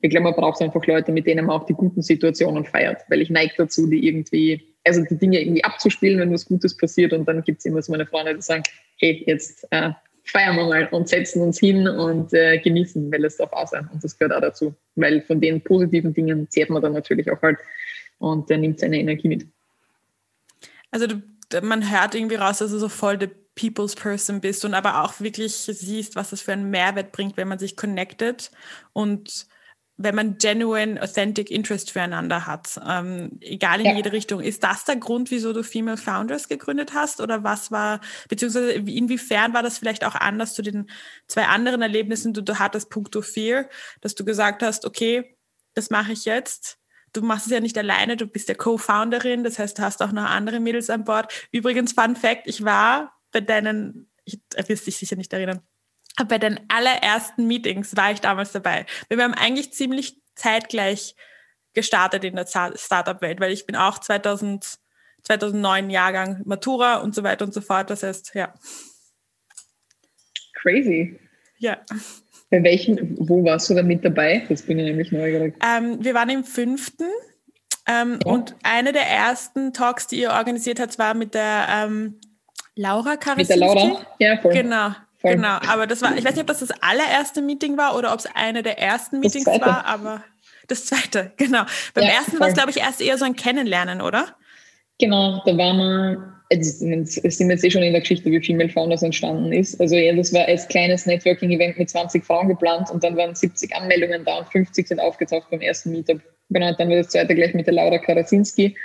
ich glaube, man braucht einfach Leute, mit denen man auch die guten Situationen feiert, weil ich neige dazu, die irgendwie, also die Dinge irgendwie abzuspielen, wenn was Gutes passiert und dann gibt es immer so meine Freunde, die sagen, hey, jetzt äh, feiern wir mal und setzen uns hin und äh, genießen, weil es darf auch sein und das gehört auch dazu, weil von den positiven Dingen zehrt man dann natürlich auch halt und der nimmt seine Energie mit. Also du, man hört irgendwie raus, dass du so voll der People's Person bist und aber auch wirklich siehst, was das für einen Mehrwert bringt, wenn man sich connected und wenn man genuine, authentic Interest füreinander hat, ähm, egal in ja. jede Richtung. Ist das der Grund, wieso du Female Founders gegründet hast? Oder was war, beziehungsweise inwiefern war das vielleicht auch anders zu den zwei anderen Erlebnissen, die du hattest, puncto Fear, dass du gesagt hast, okay, das mache ich jetzt. Du machst es ja nicht alleine, du bist ja Co-Founderin, das heißt, du hast auch noch andere Mädels an Bord. Übrigens, Fun Fact, ich war bei deinen, ich wirst dich sicher nicht erinnern, bei den allerersten Meetings war ich damals dabei. Wir haben eigentlich ziemlich zeitgleich gestartet in der Startup-Welt, weil ich bin auch 2000, 2009 Jahrgang Matura und so weiter und so fort. Das heißt, ja. Crazy. Ja. Bei welchem, wo warst du da mit dabei? Das bin ich nämlich neugierig. Ähm, wir waren im fünften ähm, ja. und eine der ersten Talks, die ihr organisiert habt, war mit der ähm, Laura Karasinski. Mit der Laura? Ja, voll. Genau. Voll. Genau, aber das war, ich weiß nicht, ob das das allererste Meeting war oder ob es eine der ersten Meetings war, aber das zweite, genau. Beim ja, ersten war es, glaube ich, erst eher so ein Kennenlernen, oder? Genau, da war man, es sind jetzt eh schon in der Geschichte, wie Female Founders entstanden ist. Also ja, das war als kleines Networking-Event mit 20 Frauen geplant und dann waren 70 Anmeldungen da und 50 sind aufgetaucht beim ersten Meetup. Genau, dann war das zweite gleich mit der Laura Karasinski,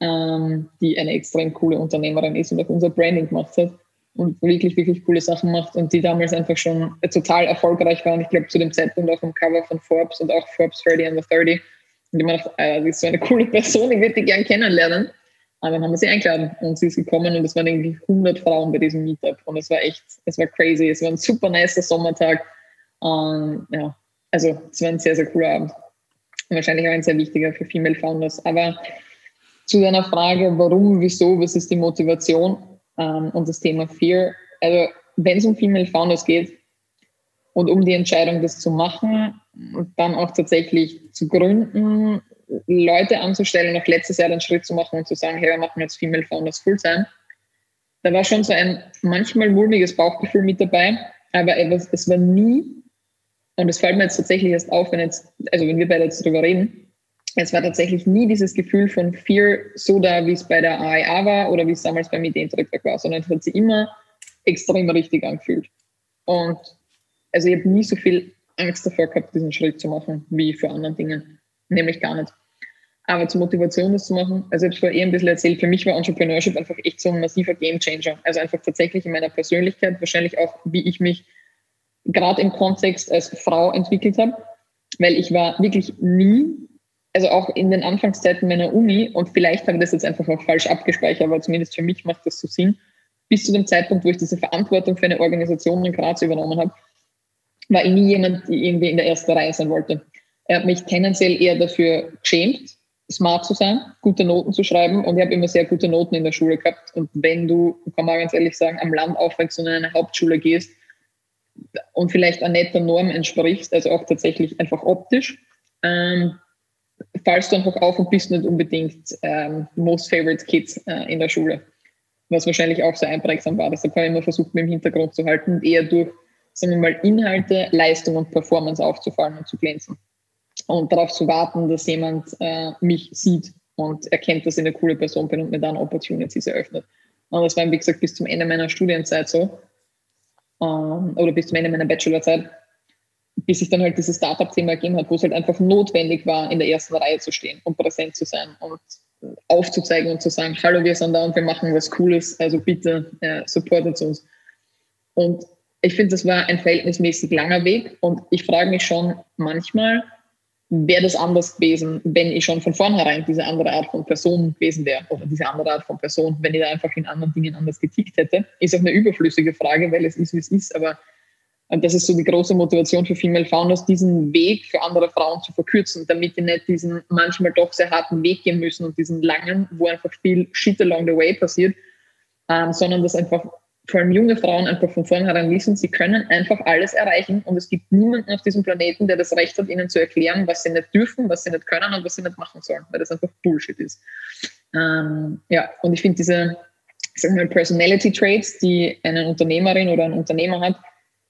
ähm, die eine extrem coole Unternehmerin ist und auch unser Branding gemacht hat und wirklich, wirklich coole Sachen macht und die damals einfach schon total erfolgreich waren. Ich glaube, zu dem Zeitpunkt auch am Cover von Forbes und auch Forbes 30 under 30. Und ich dachte, äh, die ist so eine coole Person, ich würde die gern kennenlernen. Aber dann haben wir sie eingeladen und sie ist gekommen und es waren irgendwie 100 Frauen bei diesem Meetup und es war echt, es war crazy. Es war ein super nicer Sommertag. Und ja, also es war ein sehr, sehr cooler Abend. Und wahrscheinlich auch ein sehr wichtiger für Female Founders. Aber zu deiner Frage, warum, wieso, was ist die Motivation? Ähm, und das Thema Fear. Also wenn es um Female Founders geht und um die Entscheidung, das zu machen und dann auch tatsächlich zu gründen, Leute anzustellen, noch letztes Jahr den Schritt zu machen und zu sagen, hey, wir machen jetzt Female Founders Fulltime, da war schon so ein manchmal mulmiges Bauchgefühl mit dabei, aber es war nie, und es fällt mir jetzt tatsächlich erst auf, wenn jetzt, also wenn wir beide jetzt darüber reden, es war tatsächlich nie dieses Gefühl von Fear so da, wie es bei der AIA war oder wie es damals beim Ideentrittwerk war, sondern es hat sich immer extrem richtig angefühlt. Und also ich habe nie so viel Angst davor gehabt, diesen Schritt zu machen, wie für andere Dinge. Nämlich gar nicht. Aber zur Motivation, das zu machen, also ich habe es vorher eh ein bisschen erzählt, für mich war Entrepreneurship einfach echt so ein massiver Gamechanger. Also einfach tatsächlich in meiner Persönlichkeit, wahrscheinlich auch, wie ich mich gerade im Kontext als Frau entwickelt habe. Weil ich war wirklich nie also auch in den Anfangszeiten meiner Uni, und vielleicht habe ich das jetzt einfach auch falsch abgespeichert, aber zumindest für mich macht das so Sinn, bis zu dem Zeitpunkt, wo ich diese Verantwortung für eine Organisation in Graz übernommen habe, war ich nie jemand, der irgendwie in der ersten Reihe sein wollte. Er hat mich tendenziell eher dafür geschämt, smart zu sein, gute Noten zu schreiben und ich habe immer sehr gute Noten in der Schule gehabt. Und wenn du, kann man ganz ehrlich sagen, am Land aufwächst und in eine Hauptschule gehst und vielleicht einer netter Norm entsprichst, also auch tatsächlich einfach optisch, ähm, fallst du einfach auf und bist nicht unbedingt ähm, Most Favorite Kids äh, in der Schule. Was wahrscheinlich auch sehr einprägsam war. Deshalb habe ich immer versucht, mit im Hintergrund zu halten und eher durch sagen wir mal, Inhalte, Leistung und Performance aufzufallen und zu glänzen. Und darauf zu warten, dass jemand äh, mich sieht und erkennt, dass ich eine coole Person bin und mir dann Opportunities eröffnet. Und das war, wie gesagt, bis zum Ende meiner Studienzeit so. Ähm, oder bis zum Ende meiner Bachelorzeit, bis sich dann halt dieses Startup-Thema ergeben hat, wo es halt einfach notwendig war, in der ersten Reihe zu stehen und präsent zu sein und aufzuzeigen und zu sagen, hallo, wir sind da und wir machen was Cooles, also bitte äh, supportet uns. Und ich finde, das war ein verhältnismäßig langer Weg und ich frage mich schon manchmal, wäre das anders gewesen, wenn ich schon von vornherein diese andere Art von Person gewesen wäre oder diese andere Art von Person, wenn ich da einfach in anderen Dingen anders getickt hätte. Ist auch eine überflüssige Frage, weil es ist, wie es ist, aber das ist so die große Motivation für Female Founders, diesen Weg für andere Frauen zu verkürzen, damit die nicht diesen manchmal doch sehr harten Weg gehen müssen und diesen langen, wo einfach viel Shit along the way passiert, ähm, sondern dass einfach vor allem junge Frauen einfach von vornherein wissen, sie können einfach alles erreichen und es gibt niemanden auf diesem Planeten, der das Recht hat, ihnen zu erklären, was sie nicht dürfen, was sie nicht können und was sie nicht machen sollen, weil das einfach Bullshit ist. Ähm, ja, und ich finde diese sagen wir, Personality Traits, die eine Unternehmerin oder ein Unternehmer hat,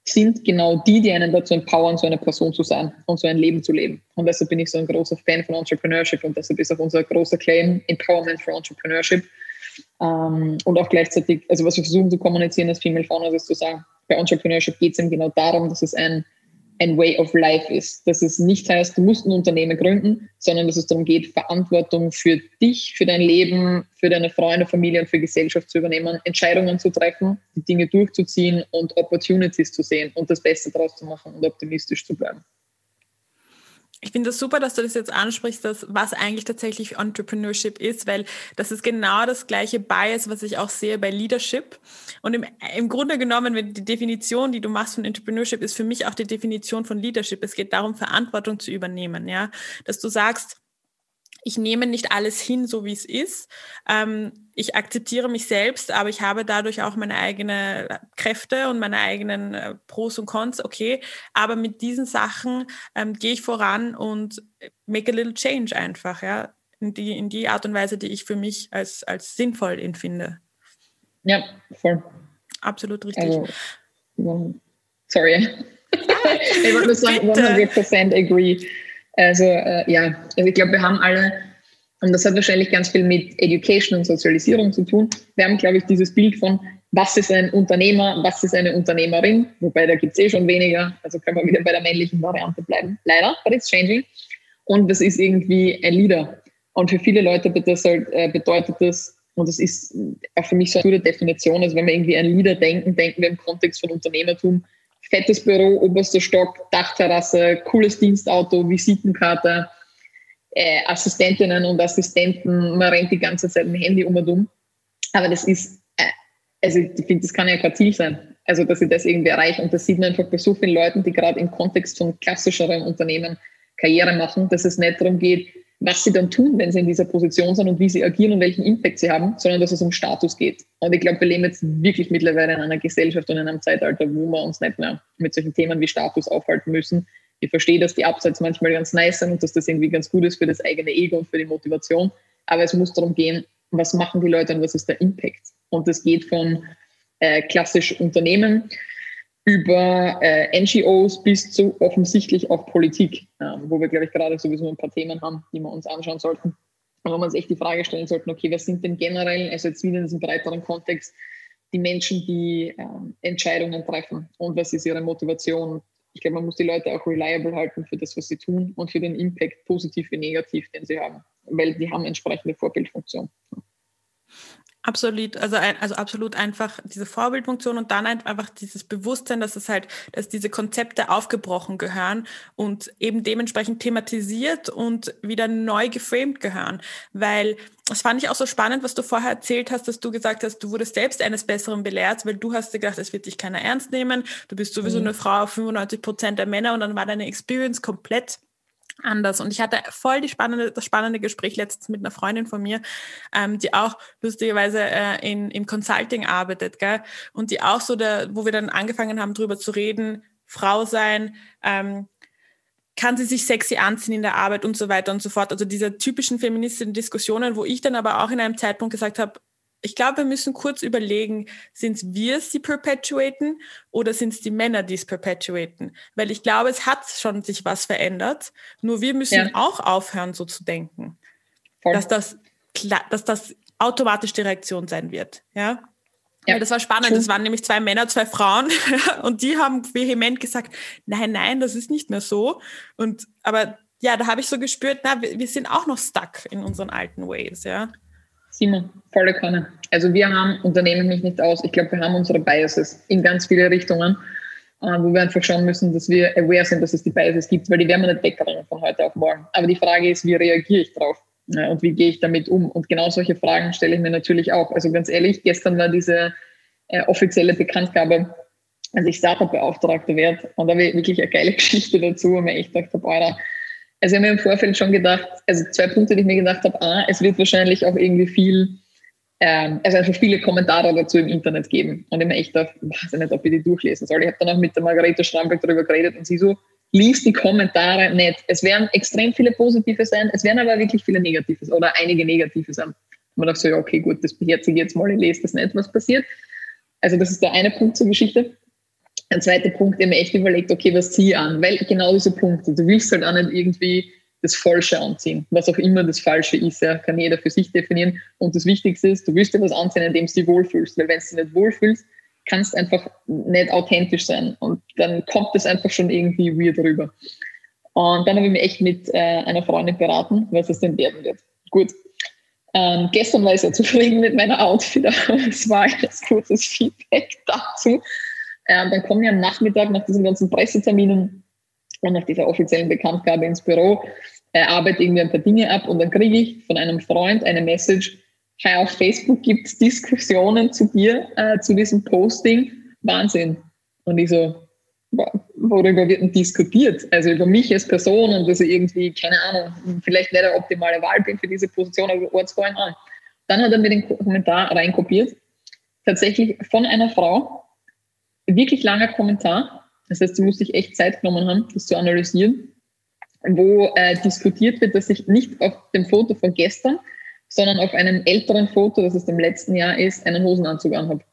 sind genau die, die einen dazu empowern, so eine Person zu sein und so ein Leben zu leben. Und deshalb bin ich so ein großer Fan von Entrepreneurship und deshalb ist auch unser großer Claim Empowerment for Entrepreneurship ähm, und auch gleichzeitig, also was wir versuchen zu kommunizieren als Female Founders, ist zu sagen, bei Entrepreneurship geht es eben genau darum, dass es ein, ein Way of Life ist. Dass es nicht heißt, du musst ein Unternehmen gründen, sondern dass es darum geht, Verantwortung für dich, für dein Leben, für deine Freunde, Familie und für Gesellschaft zu übernehmen, Entscheidungen zu treffen, die Dinge durchzuziehen und Opportunities zu sehen und das Beste daraus zu machen und optimistisch zu bleiben. Ich finde das super, dass du das jetzt ansprichst, dass, was eigentlich tatsächlich Entrepreneurship ist, weil das ist genau das gleiche Bias, was ich auch sehe bei Leadership. Und im, im Grunde genommen, wenn die Definition, die du machst von Entrepreneurship, ist für mich auch die Definition von Leadership. Es geht darum, Verantwortung zu übernehmen, ja. Dass du sagst, ich nehme nicht alles hin, so wie es ist. Ähm, ich akzeptiere mich selbst, aber ich habe dadurch auch meine eigenen Kräfte und meine eigenen äh, Pros und Cons, okay. Aber mit diesen Sachen ähm, gehe ich voran und make a little change einfach, ja. In die, in die Art und Weise, die ich für mich als, als sinnvoll empfinde. Ja, voll. Absolut richtig. Also, sorry. ich wollte nur sagen, 100% agree. Also äh, ja, also ich glaube, wir haben alle, und das hat wahrscheinlich ganz viel mit Education und Sozialisierung zu tun, wir haben, glaube ich, dieses Bild von, was ist ein Unternehmer, was ist eine Unternehmerin, wobei da gibt es eh schon weniger, also können wir wieder bei der männlichen Variante bleiben, leider, but it's changing. Und das ist irgendwie ein Leader. Und für viele Leute äh, bedeutet das und das ist auch für mich so eine gute Definition, also wenn wir irgendwie an Leader denken, denken wir im Kontext von Unternehmertum fettes Büro, oberster Stock, Dachterrasse, cooles Dienstauto, Visitenkarte, äh, Assistentinnen und Assistenten, man rennt die ganze Zeit mit dem Handy um und um. Aber das ist, äh, also ich finde, das kann ja kein Ziel sein. Also, dass sie das irgendwie erreichen. Und das sieht man einfach bei so vielen Leuten, die gerade im Kontext von klassischeren Unternehmen Karriere machen, dass es nicht darum geht, was sie dann tun, wenn sie in dieser Position sind und wie sie agieren und welchen Impact sie haben, sondern dass es um Status geht. Und ich glaube, wir leben jetzt wirklich mittlerweile in einer Gesellschaft und in einem Zeitalter, wo wir uns nicht mehr mit solchen Themen wie Status aufhalten müssen. Ich verstehe, dass die Abseits manchmal ganz nice sind und dass das irgendwie ganz gut ist für das eigene Ego und für die Motivation. Aber es muss darum gehen, was machen die Leute und was ist der Impact. Und das geht von äh, klassisch Unternehmen über äh, NGOs bis zu offensichtlich auch Politik, äh, wo wir, glaube ich, gerade sowieso ein paar Themen haben, die wir uns anschauen sollten. Und wo wir uns echt die Frage stellen sollten, okay, wer sind denn generell, also jetzt wieder in diesem breiteren Kontext, die Menschen, die äh, Entscheidungen treffen und was ist ihre Motivation? Ich glaube, man muss die Leute auch reliable halten für das, was sie tun und für den Impact, positiv wie negativ, den sie haben, weil die haben entsprechende Vorbildfunktion. Absolut, also, also absolut einfach diese Vorbildfunktion und dann einfach dieses Bewusstsein, dass es halt, dass diese Konzepte aufgebrochen gehören und eben dementsprechend thematisiert und wieder neu geframed gehören. Weil das fand ich auch so spannend, was du vorher erzählt hast, dass du gesagt hast, du wurdest selbst eines Besseren belehrt, weil du hast dir gedacht, es wird dich keiner ernst nehmen, du bist sowieso mhm. eine Frau auf 95 Prozent der Männer und dann war deine Experience komplett anders. Und ich hatte voll die spannende, das spannende Gespräch letztens mit einer Freundin von mir, ähm, die auch lustigerweise äh, in, im Consulting arbeitet, gell? Und die auch so, der, wo wir dann angefangen haben, drüber zu reden, Frau sein, ähm, kann sie sich sexy anziehen in der Arbeit und so weiter und so fort. Also diese typischen feministischen Diskussionen, wo ich dann aber auch in einem Zeitpunkt gesagt habe, ich glaube, wir müssen kurz überlegen, sind es wir, die perpetuaten oder sind es die Männer, die es perpetuaten? Weil ich glaube, es hat schon sich was verändert. Nur wir müssen ja. auch aufhören, so zu denken, dass das, dass das automatisch die Reaktion sein wird. Ja. Ja, das war spannend. Das waren nämlich zwei Männer, zwei Frauen und die haben vehement gesagt, nein, nein, das ist nicht mehr so. Und aber ja, da habe ich so gespürt, na, wir, wir sind auch noch stuck in unseren alten Ways, ja. Simon, volle Kanne. Also wir haben, unternehmen mich nicht aus, ich glaube, wir haben unsere Biases in ganz viele Richtungen, äh, wo wir einfach schauen müssen, dass wir aware sind, dass es die Biases gibt, weil die werden wir nicht wegrennen von heute auf morgen. Aber die Frage ist, wie reagiere ich drauf? Und wie gehe ich damit um? Und genau solche Fragen stelle ich mir natürlich auch. Also ganz ehrlich, gestern war diese äh, offizielle Bekanntgabe, als ich Startup-Beauftragter werde. Und da habe ich wirklich eine geile Geschichte dazu, wo mir echt dachte, boah, also ich habe mir im Vorfeld schon gedacht, also zwei Punkte, die ich mir gedacht habe, A, es wird wahrscheinlich auch irgendwie viel, ähm, also einfach viele Kommentare dazu im Internet geben. Und ich mir echt dachte, weiß ich nicht, ob ich die durchlesen soll. Ich habe dann auch mit der Margarete Stramberg darüber geredet und sie so, lies die Kommentare nicht. Es werden extrem viele positive sein, es werden aber wirklich viele negative oder einige negative sein. Und man dachte so, ja, okay, gut, das beherzige ich jetzt mal, ich lese das nicht, was passiert. Also das ist der eine Punkt zur Geschichte. Ein zweiter Punkt, der mir echt überlegt, okay, was ziehe ich an? Weil genau diese Punkte, du willst halt auch nicht irgendwie das Falsche anziehen, was auch immer das Falsche ist, ja, kann jeder für sich definieren. Und das Wichtigste ist, du willst dir was anziehen, indem du dich wohlfühlst, weil wenn du dich nicht wohlfühlst, kannst einfach nicht authentisch sein und dann kommt das einfach schon irgendwie weird rüber. Und dann habe ich mich echt mit äh, einer Freundin beraten, was es denn werden wird. Gut. Ähm, gestern war ich sehr zufrieden mit meiner Outfit, aber es war ein kurzes Feedback dazu. Ähm, dann komme ich am Nachmittag nach diesen ganzen Presseterminen und nach dieser offiziellen Bekanntgabe ins Büro, äh, arbeite irgendwie ein paar Dinge ab und dann kriege ich von einem Freund eine Message, hey, auf Facebook gibt es Diskussionen zu dir, äh, zu diesem Posting. Wahnsinn. Und ich so, worüber wird denn diskutiert? Also über mich als Person und dass ich irgendwie, keine Ahnung, vielleicht nicht der optimale Wahl bin für diese Position, aber going on? Dann hat er mir den Kommentar reinkopiert. Tatsächlich von einer Frau. Wirklich langer Kommentar. Das heißt, sie musste sich echt Zeit genommen haben, das zu analysieren, wo äh, diskutiert wird, dass ich nicht auf dem Foto von gestern, sondern auf einem älteren Foto, das aus dem letzten Jahr ist, einen Hosenanzug anhabe.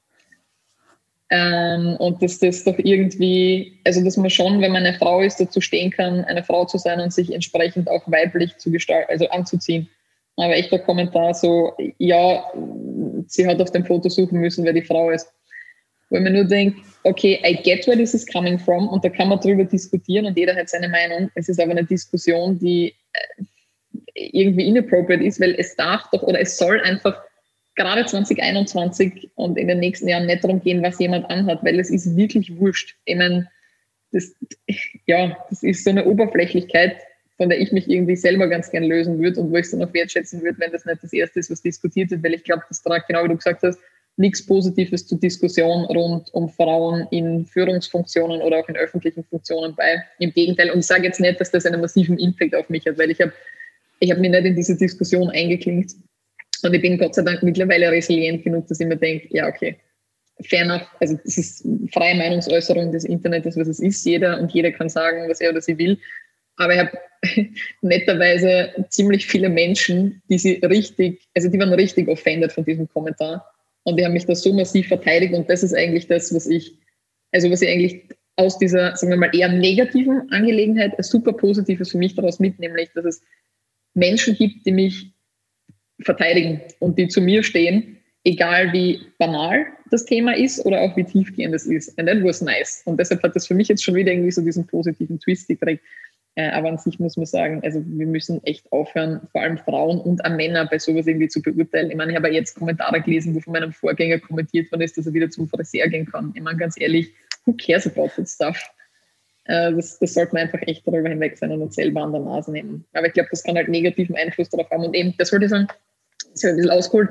Ähm, und dass das doch irgendwie, also dass man schon, wenn man eine Frau ist, dazu stehen kann, eine Frau zu sein und sich entsprechend auch weiblich zu gestalten, also anzuziehen. Aber echter Kommentar so, ja, sie hat auf dem Foto suchen müssen, wer die Frau ist. Ich mir nur denke, okay, I get where this is coming from und da kann man drüber diskutieren und jeder hat seine Meinung. Es ist aber eine Diskussion, die äh, irgendwie inappropriate ist, weil es darf doch oder es soll einfach gerade 2021 und in den nächsten Jahren nicht darum gehen, was jemand anhat, weil es ist wirklich wurscht. Ich meine, das, ja, das ist so eine Oberflächlichkeit, von der ich mich irgendwie selber ganz gern lösen würde und wo ich es dann auch wertschätzen würde, wenn das nicht das Erste ist, was diskutiert wird, weil ich glaube, das trägt, genau wie du gesagt hast, nichts Positives zur Diskussion rund um Frauen in Führungsfunktionen oder auch in öffentlichen Funktionen bei. Im Gegenteil, und ich sage jetzt nicht, dass das einen massiven Impact auf mich hat, weil ich habe ich habe mich nicht in diese Diskussion eingeklinkt. Und ich bin Gott sei Dank mittlerweile resilient genug, dass ich mir denke, ja, okay, fair enough. Also das ist freie Meinungsäußerung des Internets, was es ist. Jeder und jeder kann sagen, was er oder sie will. Aber ich habe netterweise ziemlich viele Menschen, die sie richtig, also die waren richtig offended von diesem Kommentar. Und die haben mich da so massiv verteidigt. Und das ist eigentlich das, was ich, also was ich eigentlich aus dieser, sagen wir mal, eher negativen Angelegenheit ein super Positives für mich daraus mit, nämlich, dass es Menschen gibt, die mich verteidigen und die zu mir stehen, egal wie banal das Thema ist oder auch wie tiefgehend es ist. And that was nice. Und deshalb hat das für mich jetzt schon wieder irgendwie so diesen positiven Twist gekriegt. Äh, aber an sich muss man sagen, also wir müssen echt aufhören, vor allem Frauen und auch Männer bei sowas irgendwie zu beurteilen. Ich meine, ich habe jetzt Kommentare gelesen, wo von meinem Vorgänger kommentiert worden ist, dass er wieder zum Friseur gehen kann. Ich meine, ganz ehrlich, who cares about that stuff? Äh, das, das sollte man einfach echt darüber hinweg sein und uns selber an der Nase nehmen. Aber ich glaube, das kann halt negativen Einfluss darauf haben. Und eben, das wollte ich sagen, das habe ich ein bisschen ausgeholt,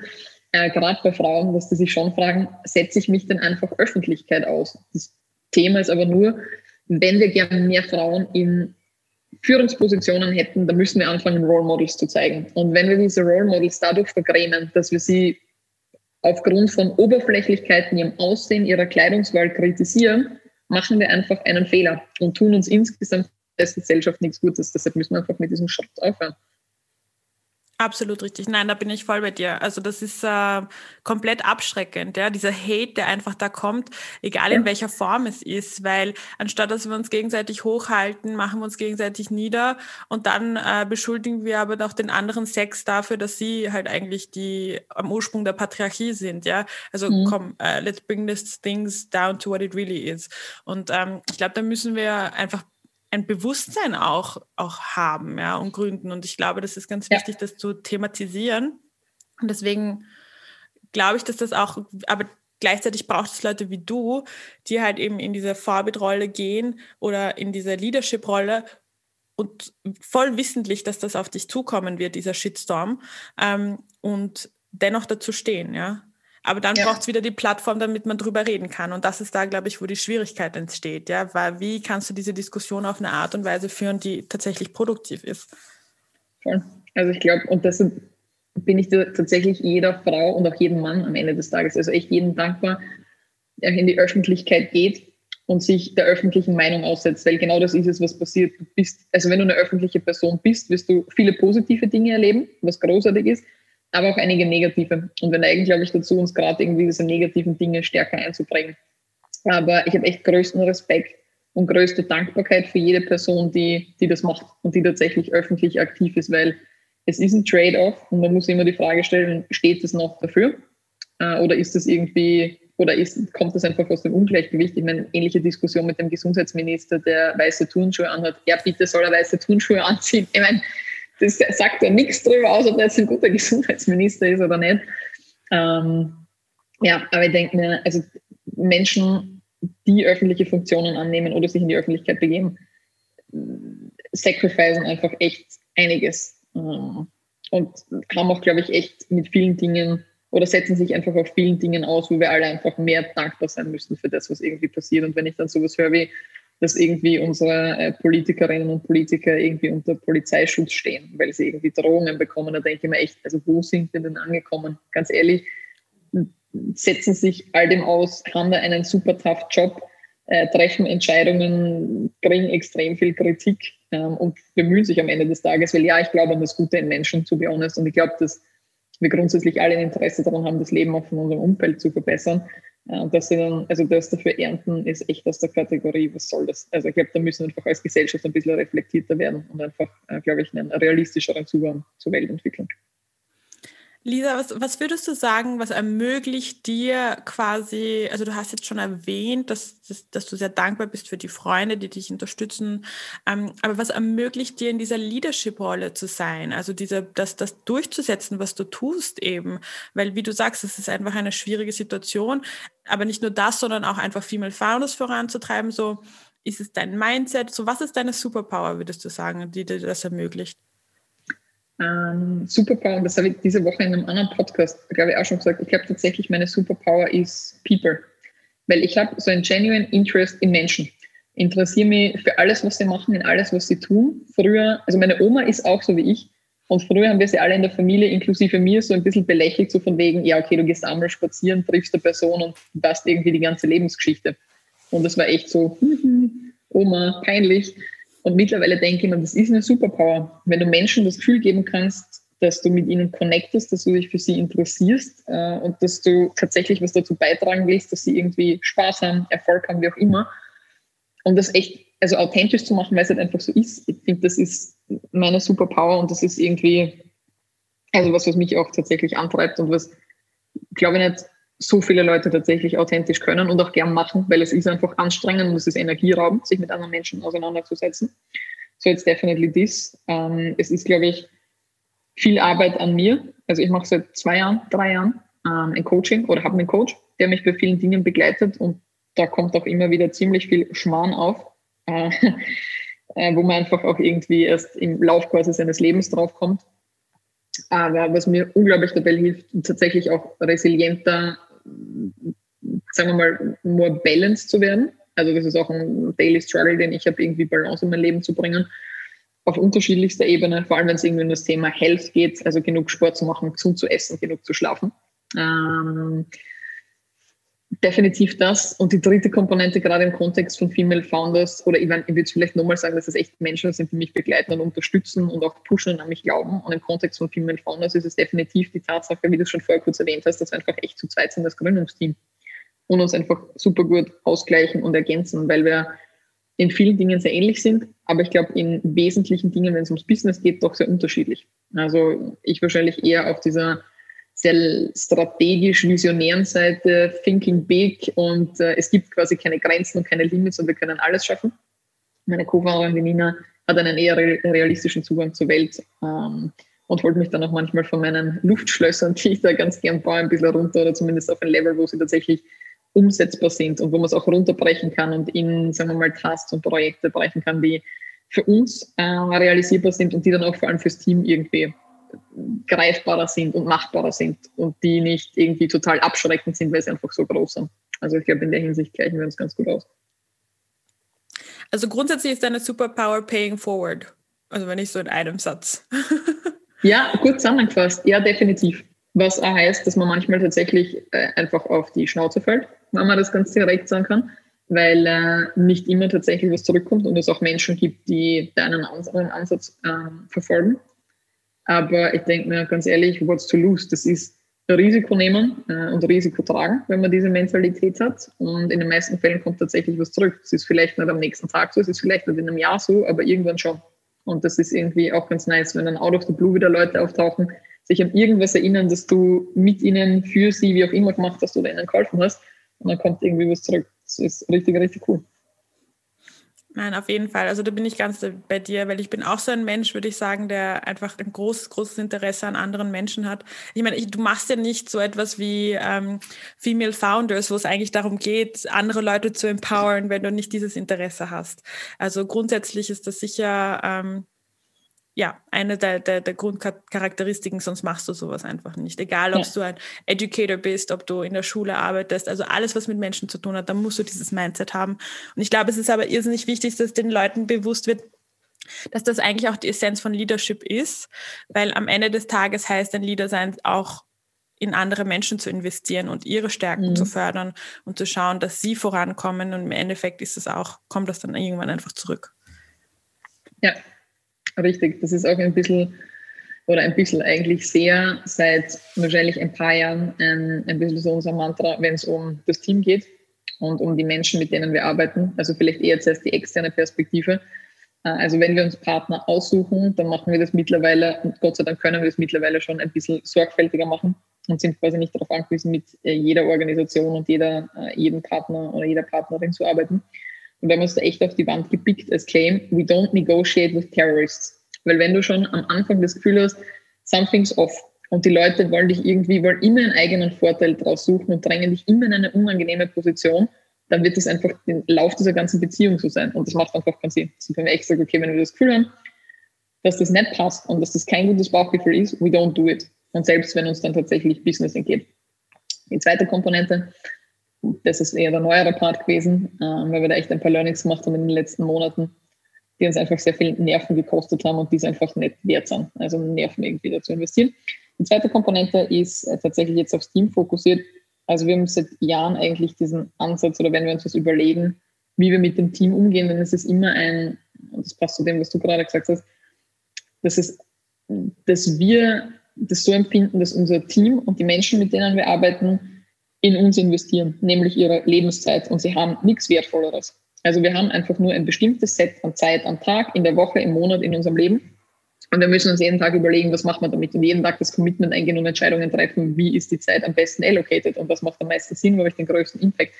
äh, gerade bei Frauen, dass die sich schon fragen, setze ich mich denn einfach Öffentlichkeit aus? Das Thema ist aber nur, wenn wir gerne mehr Frauen in Führungspositionen hätten, dann müssen wir anfangen, Role Models zu zeigen. Und wenn wir diese Role Models dadurch vergrämen, dass wir sie aufgrund von Oberflächlichkeiten ihrem Aussehen, ihrer Kleidungswahl kritisieren, machen wir einfach einen Fehler und tun uns insgesamt als Gesellschaft nichts Gutes. Deshalb müssen wir einfach mit diesem Schritt aufhören. Absolut richtig. Nein, da bin ich voll bei dir. Also das ist äh, komplett abschreckend, ja, dieser Hate, der einfach da kommt, egal in welcher Form es ist, weil anstatt dass wir uns gegenseitig hochhalten, machen wir uns gegenseitig nieder und dann äh, beschuldigen wir aber noch den anderen Sex dafür, dass sie halt eigentlich die am Ursprung der Patriarchie sind, ja. Also mhm. komm, uh, let's bring these things down to what it really is. Und ähm, ich glaube, da müssen wir einfach ein Bewusstsein auch, auch haben ja, und gründen. Und ich glaube, das ist ganz ja. wichtig, das zu thematisieren. Und deswegen glaube ich, dass das auch, aber gleichzeitig braucht es Leute wie du, die halt eben in diese Vorbildrolle gehen oder in diese Leadership-Rolle und voll wissentlich, dass das auf dich zukommen wird, dieser Shitstorm, ähm, und dennoch dazu stehen, ja. Aber dann ja. braucht es wieder die Plattform, damit man drüber reden kann. Und das ist da, glaube ich, wo die Schwierigkeit entsteht. Ja? Weil wie kannst du diese Diskussion auf eine Art und Weise führen, die tatsächlich produktiv ist? Also ich glaube, und das bin ich tatsächlich jeder Frau und auch jedem Mann am Ende des Tages, also echt jedem dankbar, der in die Öffentlichkeit geht und sich der öffentlichen Meinung aussetzt, weil genau das ist es, was passiert. Du bist, also wenn du eine öffentliche Person bist, wirst du viele positive Dinge erleben, was großartig ist aber auch einige negative. Und wir neigen, glaube ich, dazu, uns gerade irgendwie diese negativen Dinge stärker einzubringen. Aber ich habe echt größten Respekt und größte Dankbarkeit für jede Person, die, die das macht und die tatsächlich öffentlich aktiv ist, weil es ist ein Trade-off und man muss immer die Frage stellen, steht es noch dafür? Äh, oder ist das irgendwie, oder ist, kommt das einfach aus dem Ungleichgewicht? Ich meine, ähnliche Diskussion mit dem Gesundheitsminister, der weiße Turnschuhe anhat. Ja, bitte soll er weiße Turnschuhe anziehen. Ich meine, das sagt ja nichts darüber aus, ob er jetzt ein guter Gesundheitsminister ist oder nicht. Ähm, ja, aber ich denke mir, also Menschen, die öffentliche Funktionen annehmen oder sich in die Öffentlichkeit begeben, sacrificen einfach echt einiges. Ähm, und haben auch, glaube ich, echt mit vielen Dingen oder setzen sich einfach auf vielen Dingen aus, wo wir alle einfach mehr dankbar sein müssen für das, was irgendwie passiert. Und wenn ich dann sowas höre wie, dass irgendwie unsere äh, Politikerinnen und Politiker irgendwie unter Polizeischutz stehen, weil sie irgendwie Drohungen bekommen. Da denke ich mir echt, also wo sind wir denn angekommen? Ganz ehrlich, setzen sich all dem aus, haben da einen super tough Job, äh, treffen Entscheidungen, kriegen extrem viel Kritik ähm, und bemühen sich am Ende des Tages, weil ja, ich glaube an das Gute in Menschen, to be honest. Und ich glaube, dass wir grundsätzlich alle ein Interesse daran haben, das Leben auch von unserem Umfeld zu verbessern. Und dass sie dann, also das dafür ernten, ist echt aus der Kategorie, was soll das? Also ich glaube, da müssen wir einfach als Gesellschaft ein bisschen reflektierter werden und einfach, äh, glaube ich, einen realistischeren Zugang zur Welt entwickeln. Lisa, was, was würdest du sagen, was ermöglicht dir quasi, also du hast jetzt schon erwähnt, dass, dass, dass du sehr dankbar bist für die Freunde, die dich unterstützen, ähm, aber was ermöglicht dir in dieser Leadership-Rolle zu sein, also diese, das, das durchzusetzen, was du tust eben, weil wie du sagst, es ist einfach eine schwierige Situation, aber nicht nur das, sondern auch einfach Female Founders voranzutreiben, so ist es dein Mindset, so was ist deine Superpower, würdest du sagen, die dir das ermöglicht? Ähm, Superpower, und das habe ich diese Woche in einem anderen Podcast, glaube ich, auch schon gesagt, ich glaube tatsächlich, meine Superpower ist People. Weil ich habe so ein genuine Interest in Menschen. Interessiere mich für alles, was sie machen, in alles, was sie tun. Früher, also meine Oma ist auch so wie ich. Und früher haben wir sie alle in der Familie, inklusive mir, so ein bisschen belächelt, so von wegen, ja, okay, du gehst einmal spazieren, triffst eine Person und weißt irgendwie die ganze Lebensgeschichte. Und das war echt so, Oma, peinlich. Und mittlerweile denke ich mir, das ist eine Superpower. Wenn du Menschen das Gefühl geben kannst, dass du mit ihnen connectest, dass du dich für sie interessierst äh, und dass du tatsächlich was dazu beitragen willst, dass sie irgendwie Spaß haben, Erfolg haben, wie auch immer. Und das echt, also authentisch zu machen, weil es halt einfach so ist. Ich finde, das ist meine Superpower und das ist irgendwie, also was, was mich auch tatsächlich antreibt und was, glaube ich, nicht so viele Leute tatsächlich authentisch können und auch gern machen, weil es ist einfach anstrengend und es ist energieraubend, sich mit anderen Menschen auseinanderzusetzen. So it's definitely this. Ähm, es ist, glaube ich, viel Arbeit an mir. Also ich mache seit zwei Jahren, drei Jahren ähm, ein Coaching oder habe einen Coach, der mich bei vielen Dingen begleitet und da kommt auch immer wieder ziemlich viel Schmarrn auf, äh, äh, wo man einfach auch irgendwie erst im Lauf quasi seines Lebens draufkommt. Aber was mir unglaublich dabei hilft, tatsächlich auch resilienter sagen wir mal, more balanced zu werden. Also das ist auch ein Daily Struggle, den ich habe, irgendwie Balance in mein Leben zu bringen. Auf unterschiedlichster Ebene, vor allem wenn es irgendwie um das Thema Health geht, also genug Sport zu machen, gesund zu essen, genug zu schlafen. Ähm, definitiv das. Und die dritte Komponente, gerade im Kontext von Female Founders, oder ich, mein, ich würde vielleicht nochmal sagen, dass es echt Menschen sind, die mich begleiten und unterstützen und auch pushen und an mich glauben. Und im Kontext von Female Founders ist es definitiv die Tatsache, wie du schon vorher kurz erwähnt hast, dass wir einfach echt zu zweit sind, das Gründungsteam. Und uns einfach super gut ausgleichen und ergänzen, weil wir in vielen Dingen sehr ähnlich sind, aber ich glaube, in wesentlichen Dingen, wenn es ums Business geht, doch sehr unterschiedlich. Also ich wahrscheinlich eher auf dieser sehr strategisch visionären Seite, thinking big und äh, es gibt quasi keine Grenzen und keine Limits und wir können alles schaffen. Meine Co-Founderin, Nina, hat einen eher realistischen Zugang zur Welt ähm, und holt mich dann auch manchmal von meinen Luftschlössern, die ich da ganz gern baue, ein bisschen runter oder zumindest auf ein Level, wo sie tatsächlich umsetzbar sind und wo man es auch runterbrechen kann und in, sagen wir mal, Tasks und Projekte brechen kann, die für uns äh, realisierbar sind und die dann auch vor allem fürs Team irgendwie greifbarer sind und machbarer sind und die nicht irgendwie total abschreckend sind, weil sie einfach so groß sind. Also ich glaube, in der Hinsicht gleichen wir uns ganz gut aus. Also grundsätzlich ist deine Superpower paying forward. Also wenn nicht so in einem Satz. ja, gut zusammengefasst. Ja, definitiv. Was auch heißt, dass man manchmal tatsächlich äh, einfach auf die Schnauze fällt, wenn man das ganz direkt sagen kann, weil äh, nicht immer tatsächlich was zurückkommt und es auch Menschen gibt, die deinen anderen Ansatz äh, verfolgen aber ich denke mir ganz ehrlich, what's to lose? Das ist Risiko nehmen äh, und Risiko tragen, wenn man diese Mentalität hat. Und in den meisten Fällen kommt tatsächlich was zurück. Es ist vielleicht nicht am nächsten Tag so, es ist vielleicht nicht in einem Jahr so, aber irgendwann schon. Und das ist irgendwie auch ganz nice, wenn dann out of the blue wieder Leute auftauchen, sich an irgendwas erinnern, dass du mit ihnen, für sie, wie auch immer gemacht hast oder ihnen geholfen hast. Und dann kommt irgendwie was zurück. Das ist richtig, richtig cool. Nein, auf jeden Fall. Also da bin ich ganz bei dir, weil ich bin auch so ein Mensch, würde ich sagen, der einfach ein großes, großes Interesse an anderen Menschen hat. Ich meine, ich, du machst ja nicht so etwas wie ähm, Female Founders, wo es eigentlich darum geht, andere Leute zu empowern, wenn du nicht dieses Interesse hast. Also grundsätzlich ist das sicher ähm, ja, eine der, der, der, Grundcharakteristiken, sonst machst du sowas einfach nicht. Egal, ob ja. du ein Educator bist, ob du in der Schule arbeitest, also alles, was mit Menschen zu tun hat, da musst du dieses Mindset haben. Und ich glaube, es ist aber irrsinnig wichtig, dass den Leuten bewusst wird, dass das eigentlich auch die Essenz von Leadership ist, weil am Ende des Tages heißt ein Leader sein auch in andere Menschen zu investieren und ihre Stärken mhm. zu fördern und zu schauen, dass sie vorankommen und im Endeffekt ist es auch, kommt das dann irgendwann einfach zurück. Ja, Richtig, das ist auch ein bisschen oder ein bisschen eigentlich sehr seit wahrscheinlich ein paar Jahren ein, ein bisschen so unser Mantra, wenn es um das Team geht und um die Menschen, mit denen wir arbeiten. Also vielleicht eher zuerst die externe Perspektive. Äh, also wenn wir uns Partner aussuchen, dann machen wir das mittlerweile, und Gott sei Dank können wir das mittlerweile schon ein bisschen sorgfältiger machen und sind quasi nicht darauf angewiesen, mit äh, jeder Organisation und jeder, äh, jedem Partner oder jeder Partnerin zu arbeiten. Und wir haben uns da echt auf die Wand gepickt als Claim, we don't negotiate with terrorists. Weil wenn du schon am Anfang das Gefühl hast, something's off und die Leute wollen dich irgendwie, wollen immer einen eigenen Vorteil draus suchen und drängen dich immer in eine unangenehme Position, dann wird das einfach den Lauf dieser ganzen Beziehung so sein. Und das macht einfach keinen Sinn. Also wenn wir echt sagen, okay, wenn wir das Gefühl haben, dass das nicht passt und dass das kein gutes Bauchgefühl ist, we don't do it. Und selbst wenn uns dann tatsächlich Business entgeht. Die zweite Komponente, das ist eher der neuere Part gewesen, äh, weil wir da echt ein paar Learnings gemacht haben in den letzten Monaten, die uns einfach sehr viel Nerven gekostet haben und die es einfach nicht wert sind, also Nerven irgendwie da zu investieren. Die zweite Komponente ist äh, tatsächlich jetzt aufs Team fokussiert. Also wir haben seit Jahren eigentlich diesen Ansatz oder wenn wir uns was überlegen, wie wir mit dem Team umgehen, dann ist es immer ein, und das passt zu dem, was du gerade gesagt hast, dass, es, dass wir das so empfinden, dass unser Team und die Menschen, mit denen wir arbeiten, in uns investieren, nämlich ihre Lebenszeit und sie haben nichts Wertvolleres. Also wir haben einfach nur ein bestimmtes Set an Zeit am Tag, in der Woche, im Monat, in unserem Leben. Und wir müssen uns jeden Tag überlegen, was macht man damit und jeden Tag das Commitment eingehen und Entscheidungen treffen, wie ist die Zeit am besten allocated und was macht am meisten Sinn, wo habe ich den größten Impact.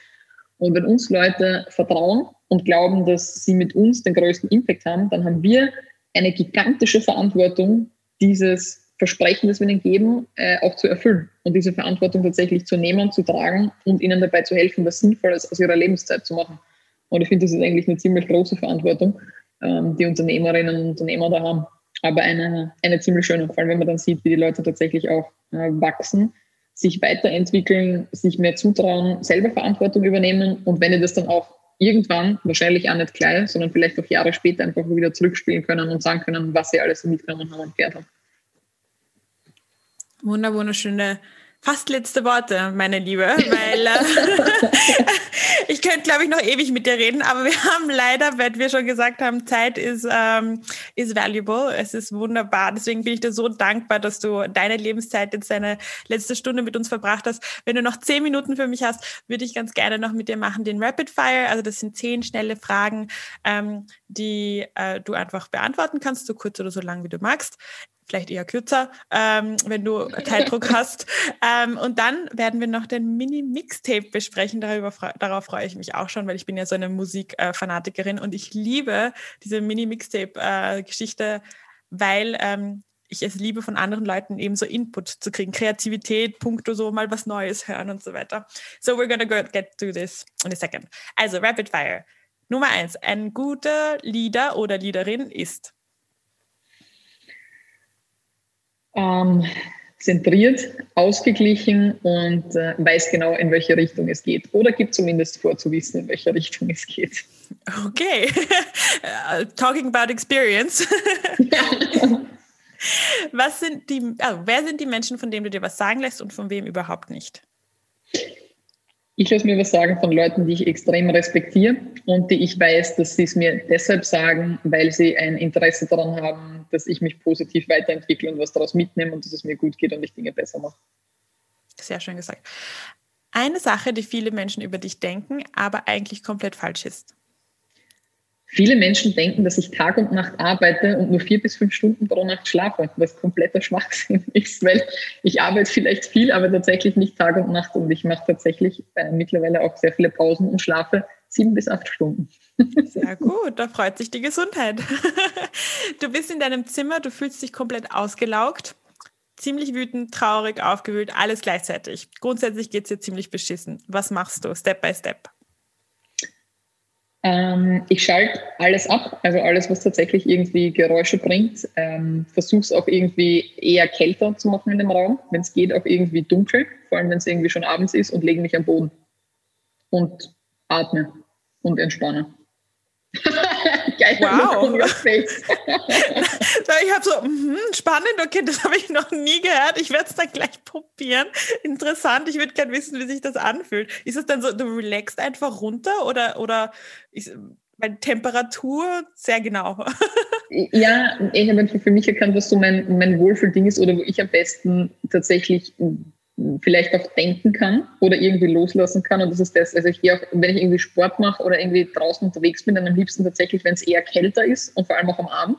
Und wenn uns Leute vertrauen und glauben, dass sie mit uns den größten Impact haben, dann haben wir eine gigantische Verantwortung, dieses Versprechen, das wir ihnen geben, äh, auch zu erfüllen und diese Verantwortung tatsächlich zu nehmen, zu tragen und ihnen dabei zu helfen, was Sinnvolles aus ihrer Lebenszeit zu machen. Und ich finde, das ist eigentlich eine ziemlich große Verantwortung, ähm, die Unternehmerinnen und Unternehmer da haben. Aber eine, eine ziemlich schöne, vor allem wenn man dann sieht, wie die Leute tatsächlich auch äh, wachsen, sich weiterentwickeln, sich mehr zutrauen, selber Verantwortung übernehmen und wenn die das dann auch irgendwann, wahrscheinlich auch nicht gleich, sondern vielleicht auch Jahre später einfach wieder zurückspielen können und sagen können, was sie alles mitgenommen haben und gehört haben. Wunder, wunderschöne fast letzte Worte, meine Liebe, weil äh, ich könnte, glaube ich, noch ewig mit dir reden, aber wir haben leider, weil wir schon gesagt haben, Zeit ist, ähm, ist valuable. Es ist wunderbar. Deswegen bin ich dir so dankbar, dass du deine Lebenszeit jetzt deine letzte Stunde mit uns verbracht hast. Wenn du noch zehn Minuten für mich hast, würde ich ganz gerne noch mit dir machen den Rapid Fire. Also das sind zehn schnelle Fragen, ähm, die äh, du einfach beantworten kannst, so kurz oder so lang, wie du magst vielleicht eher kürzer, ähm, wenn du Zeitdruck hast. Ähm, und dann werden wir noch den Mini-Mixtape besprechen. Darüber, darauf freue ich mich auch schon, weil ich bin ja so eine Musikfanatikerin und ich liebe diese Mini-Mixtape-Geschichte, äh, weil ähm, ich es liebe, von anderen Leuten eben so Input zu kriegen, Kreativität, Punkte, so mal was Neues hören und so weiter. So we're gonna go get to this in a second. Also Rapid Fire. Nummer eins, ein guter Leader oder Leaderin ist ähm, zentriert, ausgeglichen und äh, weiß genau, in welche Richtung es geht. Oder gibt zumindest vor zu wissen, in welche Richtung es geht. Okay. uh, talking about experience. was sind die, also wer sind die Menschen, von denen du dir was sagen lässt und von wem überhaupt nicht? Ich lasse mir was sagen von Leuten, die ich extrem respektiere und die ich weiß, dass sie es mir deshalb sagen, weil sie ein Interesse daran haben, dass ich mich positiv weiterentwickle und was daraus mitnehme und dass es mir gut geht und ich Dinge besser mache. Sehr schön gesagt. Eine Sache, die viele Menschen über dich denken, aber eigentlich komplett falsch ist. Viele Menschen denken, dass ich Tag und Nacht arbeite und nur vier bis fünf Stunden pro Nacht schlafe, was kompletter Schwachsinn ist, weil ich arbeite vielleicht viel, aber tatsächlich nicht Tag und Nacht und ich mache tatsächlich äh, mittlerweile auch sehr viele Pausen und schlafe sieben bis acht Stunden. Sehr gut, da freut sich die Gesundheit. Du bist in deinem Zimmer, du fühlst dich komplett ausgelaugt, ziemlich wütend, traurig, aufgewühlt, alles gleichzeitig. Grundsätzlich geht es dir ziemlich beschissen. Was machst du, Step by Step? Ähm, ich schalte alles ab, also alles, was tatsächlich irgendwie Geräusche bringt. Ähm, Versuche es auch irgendwie eher kälter zu machen in dem Raum. Wenn es geht, auch irgendwie dunkel, vor allem wenn es irgendwie schon abends ist und lege mich am Boden und atme und entspanne. Geil, wow. ich habe so, mh, spannend, okay, das habe ich noch nie gehört. Ich werde es dann gleich probieren. Interessant, ich würde gerne wissen, wie sich das anfühlt. Ist es dann so, du relaxst einfach runter oder, oder ist, weil Temperatur sehr genau. ja, ich habe für mich erkannt, was so mein, mein Wohlfühlding ist oder wo ich am besten tatsächlich vielleicht auch denken kann oder irgendwie loslassen kann. Und das ist das, also ich gehe auch, wenn ich irgendwie Sport mache oder irgendwie draußen unterwegs bin, dann am liebsten tatsächlich, wenn es eher kälter ist und vor allem auch am Abend.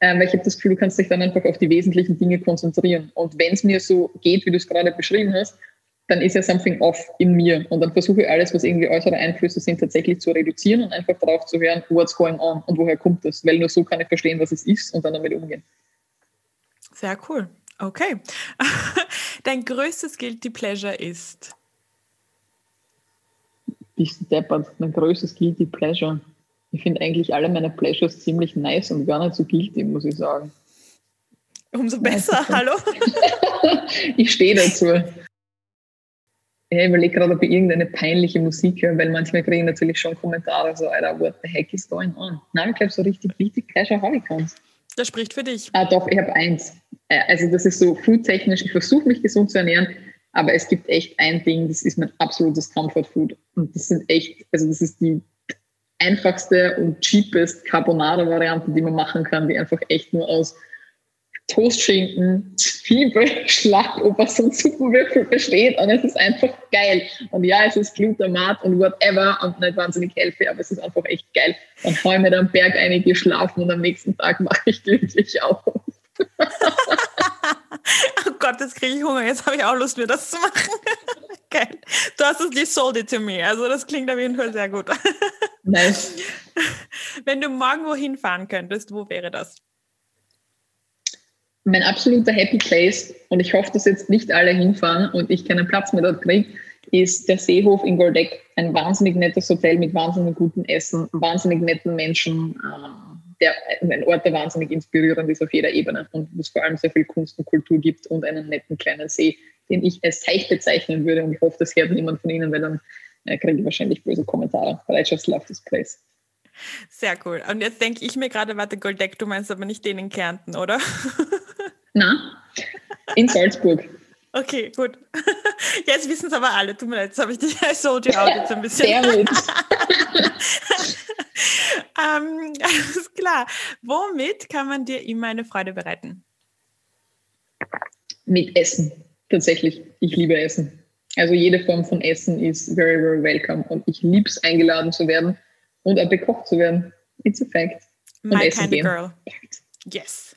Ähm, weil ich habe das Gefühl, du kannst dich dann einfach auf die wesentlichen Dinge konzentrieren. Und wenn es mir so geht, wie du es gerade beschrieben hast, dann ist ja something off in mir. Und dann versuche ich alles, was irgendwie äußere Einflüsse sind, tatsächlich zu reduzieren und einfach darauf zu hören, what's going on und woher kommt das. Weil nur so kann ich verstehen, was es ist und dann damit umgehen. Sehr cool. Okay. Dein größtes Guilty Pleasure ist? Bist deppert. Mein größtes Guilty Pleasure. Ich finde eigentlich alle meine Pleasures ziemlich nice und gar nicht so guilty, muss ich sagen. Umso besser, hallo? ich stehe dazu. Ich überlege gerade, ob ich irgendeine peinliche Musik höre, weil manchmal kriege ich natürlich schon Kommentare so, Alter, what the heck is going on? Nein, ich glaube, so richtig Guilty Pleasure habe ich keins. Das spricht für dich. Ah, doch, ich habe eins. Äh, also das ist so foodtechnisch, ich versuche mich gesund zu ernähren, aber es gibt echt ein Ding, das ist mein absolutes Comfort Food. Und das sind echt, also das ist die einfachste und cheapest Carbonara-Variante, die man machen kann, die einfach echt nur aus Toastschinken, Zwiebel, Schlagobers und Suppenwürfel besteht und es ist einfach geil. Und ja, es ist Glutamat und whatever und nicht wahnsinnig healthy, aber es ist einfach echt geil. Dann hau mir da am Berg einige schlafen und am nächsten Tag mache ich glücklich auf. Oh Gott, jetzt kriege ich Hunger. Jetzt habe ich auch Lust, mir das zu machen. Geil. Du hast es nicht sold it to me. Also das klingt auf jeden Fall sehr gut. Nice. Wenn du morgen wohin fahren könntest, wo wäre das? mein absoluter Happy Place, und ich hoffe, dass jetzt nicht alle hinfahren und ich keinen Platz mehr dort kriege, ist der Seehof in Goldeck. Ein wahnsinnig nettes Hotel mit wahnsinnig gutem Essen, wahnsinnig netten Menschen, ähm, der, ein Ort, der wahnsinnig inspirierend ist auf jeder Ebene und wo es vor allem sehr viel Kunst und Kultur gibt und einen netten kleinen See, den ich als Teich bezeichnen würde. Und ich hoffe, das hört niemand von Ihnen, weil dann äh, kriege ich wahrscheinlich böse Kommentare. Just love this place. Sehr cool. Und jetzt denke ich mir gerade, warte, Goldeck, du meinst aber nicht den in Kärnten, oder? Na, in Salzburg. Okay, gut. Jetzt wissen es aber alle. Tut mir leid, jetzt habe ich dich so die out jetzt ein bisschen. Sehr gut. ähm, alles klar. Womit kann man dir immer eine Freude bereiten? Mit Essen, tatsächlich. Ich liebe Essen. Also jede Form von Essen ist very, very welcome. Und ich liebe es, eingeladen zu werden und auch bekocht zu werden. It's a fact. Und My kind of girl. Yes.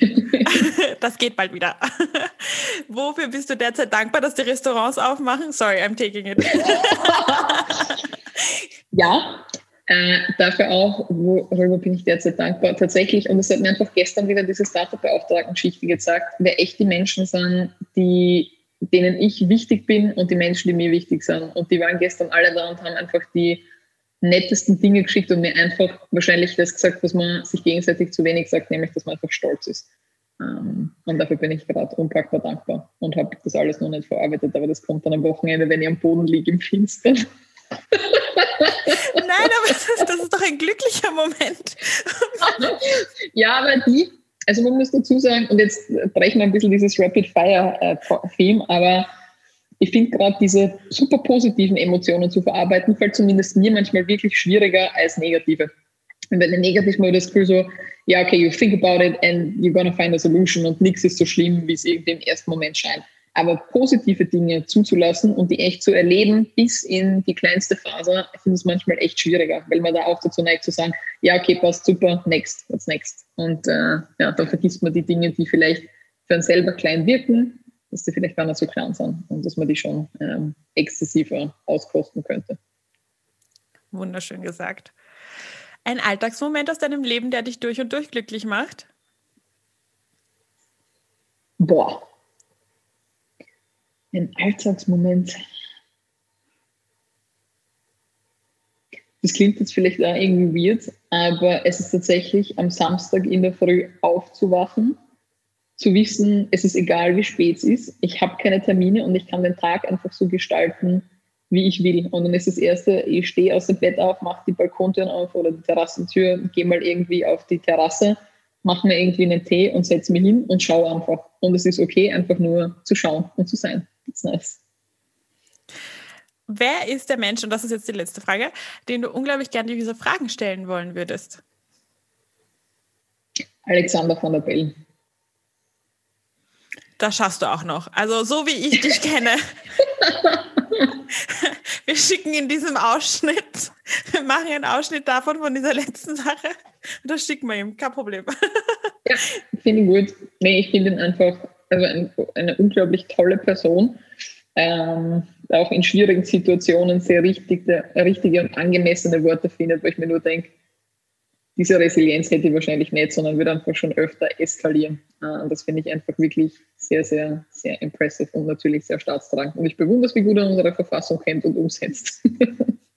das geht bald wieder. Wofür bist du derzeit dankbar, dass die Restaurants aufmachen? Sorry, I'm taking it. ja, äh, dafür auch, worüber bin ich derzeit dankbar. Tatsächlich, und das hat mir einfach gestern wieder diese Startup-Beauftragten-Geschichte gezeigt, wer echt die Menschen sind, die, denen ich wichtig bin und die Menschen, die mir wichtig sind. Und die waren gestern alle da und haben einfach die nettesten Dinge geschickt und mir einfach wahrscheinlich das gesagt, was man sich gegenseitig zu wenig sagt, nämlich, dass man einfach stolz ist. Ähm, und dafür bin ich gerade unpackbar dankbar und habe das alles noch nicht verarbeitet, aber das kommt dann am Wochenende, wenn ich am Boden liege im Finstern. Nein, aber das ist, das ist doch ein glücklicher Moment. ja, aber die, also man muss dazu sagen, und jetzt brechen wir ein bisschen dieses Rapid-Fire-Theme, aber ich finde gerade diese super positiven Emotionen zu verarbeiten, fällt zumindest mir manchmal wirklich schwieriger als negative. Und wenn negativ mal das Gefühl so, ja, okay, you think about it and you're gonna find a solution und nichts ist so schlimm, wie es irgendwie im ersten Moment scheint. Aber positive Dinge zuzulassen und die echt zu erleben, bis in die kleinste Phase, finde ich manchmal echt schwieriger, weil man da auch dazu neigt zu sagen, ja, okay, passt super, next, what's next? Und äh, ja, dann vergisst man die Dinge, die vielleicht für einen selber klein wirken, dass die vielleicht gar nicht so klein sind und dass man die schon ähm, exzessiver auskosten könnte. Wunderschön gesagt. Ein Alltagsmoment aus deinem Leben, der dich durch und durch glücklich macht? Boah. Ein Alltagsmoment. Das klingt jetzt vielleicht auch irgendwie weird, aber es ist tatsächlich am Samstag in der Früh aufzuwachen zu wissen, es ist egal, wie spät es ist, ich habe keine Termine und ich kann den Tag einfach so gestalten, wie ich will. Und dann ist das Erste, ich stehe aus dem Bett auf, mache die Balkontüren auf oder die Terrassentür, gehe mal irgendwie auf die Terrasse, mache mir irgendwie einen Tee und setze mich hin und schaue einfach. Und es ist okay, einfach nur zu schauen und zu sein. That's nice. Wer ist der Mensch, und das ist jetzt die letzte Frage, den du unglaublich gerne diese Fragen stellen wollen würdest? Alexander von der Bell das schaffst du auch noch. Also so wie ich dich kenne. Wir schicken in diesem Ausschnitt, wir machen einen Ausschnitt davon, von dieser letzten Sache. Und das schicken wir ihm, kein Problem. Ja, finde ich gut. Nee, ich finde ihn einfach also ein, eine unglaublich tolle Person. Ähm, auch in schwierigen Situationen sehr richtige, richtige und angemessene Worte findet, wo ich mir nur denke, diese Resilienz hätte ich wahrscheinlich nicht, sondern würde einfach schon öfter eskalieren. Und das finde ich einfach wirklich sehr, sehr, sehr impressive und natürlich sehr staatstragend. Und ich bewundere es, wie gut er unsere Verfassung kennt und umsetzt.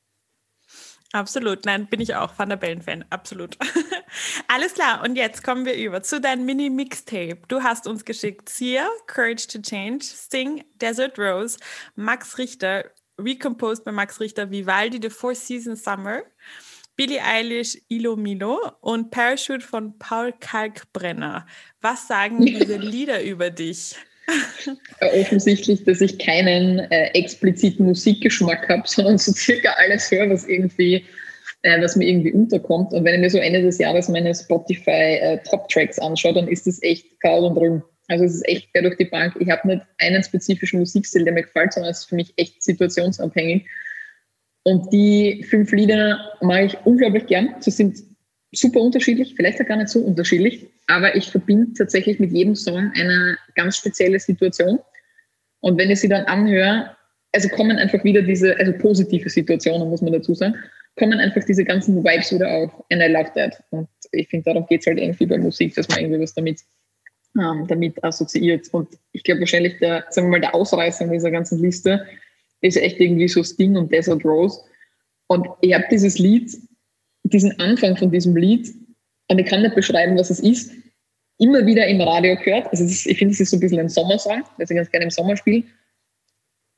Absolut, nein, bin ich auch Van der Bellen-Fan, absolut. Alles klar, und jetzt kommen wir über zu deinem Mini-Mixtape. Du hast uns geschickt Sia, Courage to Change, Sting, Desert Rose, Max Richter, Recomposed bei Max Richter, Vivaldi, The Four Seasons Summer. Billie Eilish, Ilo Milo und Parachute von Paul Kalkbrenner. Was sagen diese Lieder über dich? Offensichtlich, dass ich keinen äh, expliziten Musikgeschmack habe, sondern so circa alles höre, was irgendwie, äh, was mir irgendwie unterkommt. Und wenn ich mir so Ende des Jahres meine Spotify äh, Top Tracks anschaue, dann ist das echt Kraut und Rühm. Also es ist echt quer durch die Bank. Ich habe nicht einen spezifischen Musikstil, der mir gefällt, sondern es ist für mich echt situationsabhängig. Und die fünf Lieder mag ich unglaublich gern. Sie sind super unterschiedlich, vielleicht auch gar nicht so unterschiedlich, aber ich verbinde tatsächlich mit jedem Song eine ganz spezielle Situation. Und wenn ich sie dann anhöre, also kommen einfach wieder diese, also positive Situationen, muss man dazu sagen, kommen einfach diese ganzen Vibes wieder auf. And I love that. Und ich finde, darum geht es halt irgendwie bei Musik, dass man irgendwie was damit, ähm, damit assoziiert. Und ich glaube wahrscheinlich der, sagen wir mal, der Ausreißer in dieser ganzen Liste ist echt irgendwie so Sting und Desert Rose. Und ich habe dieses Lied, diesen Anfang von diesem Lied, und ich kann nicht beschreiben, was es ist, immer wieder im Radio gehört. Also ist, ich finde, es ist so ein bisschen ein Sommersong, das ich ganz gerne im Sommer spiele.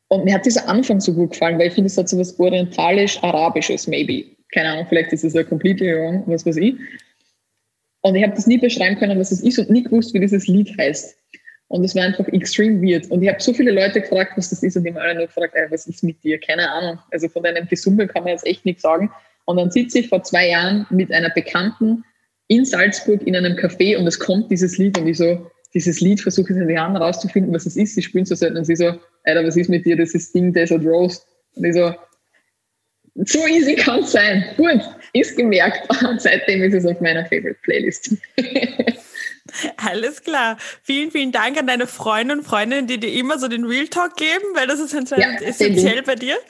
Und mir hat dieser Anfang so gut gefallen, weil ich finde, es hat so was orientalisch-arabisches, maybe. Keine Ahnung, vielleicht ist es ja completely wrong, was weiß ich. Und ich habe das nie beschreiben können, was es ist und nie gewusst, wie dieses Lied heißt. Und es war einfach extrem weird. Und ich habe so viele Leute gefragt, was das ist, und die haben alle nur gefragt, ey, was ist mit dir? Keine Ahnung. Also von deinem Gesummel kann man jetzt echt nichts sagen. Und dann sitze ich vor zwei Jahren mit einer Bekannten in Salzburg in einem Café und es kommt dieses Lied und ich so, dieses Lied versuche ich seit Jahren rauszufinden, was es ist. Sie spielen so selten und sie so, Alter, was ist mit dir? Das ist Ding Desert Rose. Und ich so, so easy kann es sein. Gut, ist gemerkt. Seitdem ist es auf meiner Favorite Playlist. Alles klar. Vielen, vielen Dank an deine Freunde und Freundinnen, die dir immer so den Real Talk geben, weil das ist ja, essentiell bei dir.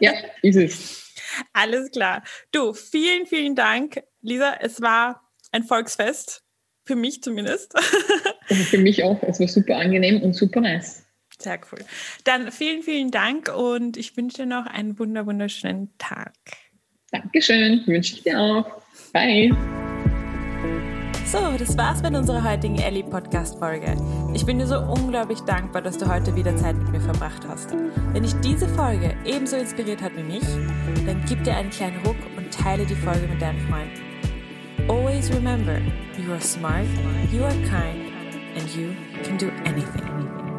Ja, ist es. Alles klar. Du, vielen, vielen Dank, Lisa. Es war ein Volksfest. Für mich zumindest. Also für mich auch. Es war super angenehm und super nice. Sehr cool. Dann vielen, vielen Dank und ich wünsche dir noch einen wunder, wunderschönen Tag. Dankeschön. Wünsche ich dir auch. Bye. So, das war's mit unserer heutigen Ellie Podcast Folge. Ich bin dir so unglaublich dankbar, dass du heute wieder Zeit mit mir verbracht hast. Wenn dich diese Folge ebenso inspiriert hat wie mich, dann gib dir einen kleinen Ruck und teile die Folge mit deinen Freunden. Always remember, you are smart, you are kind, and you can do anything.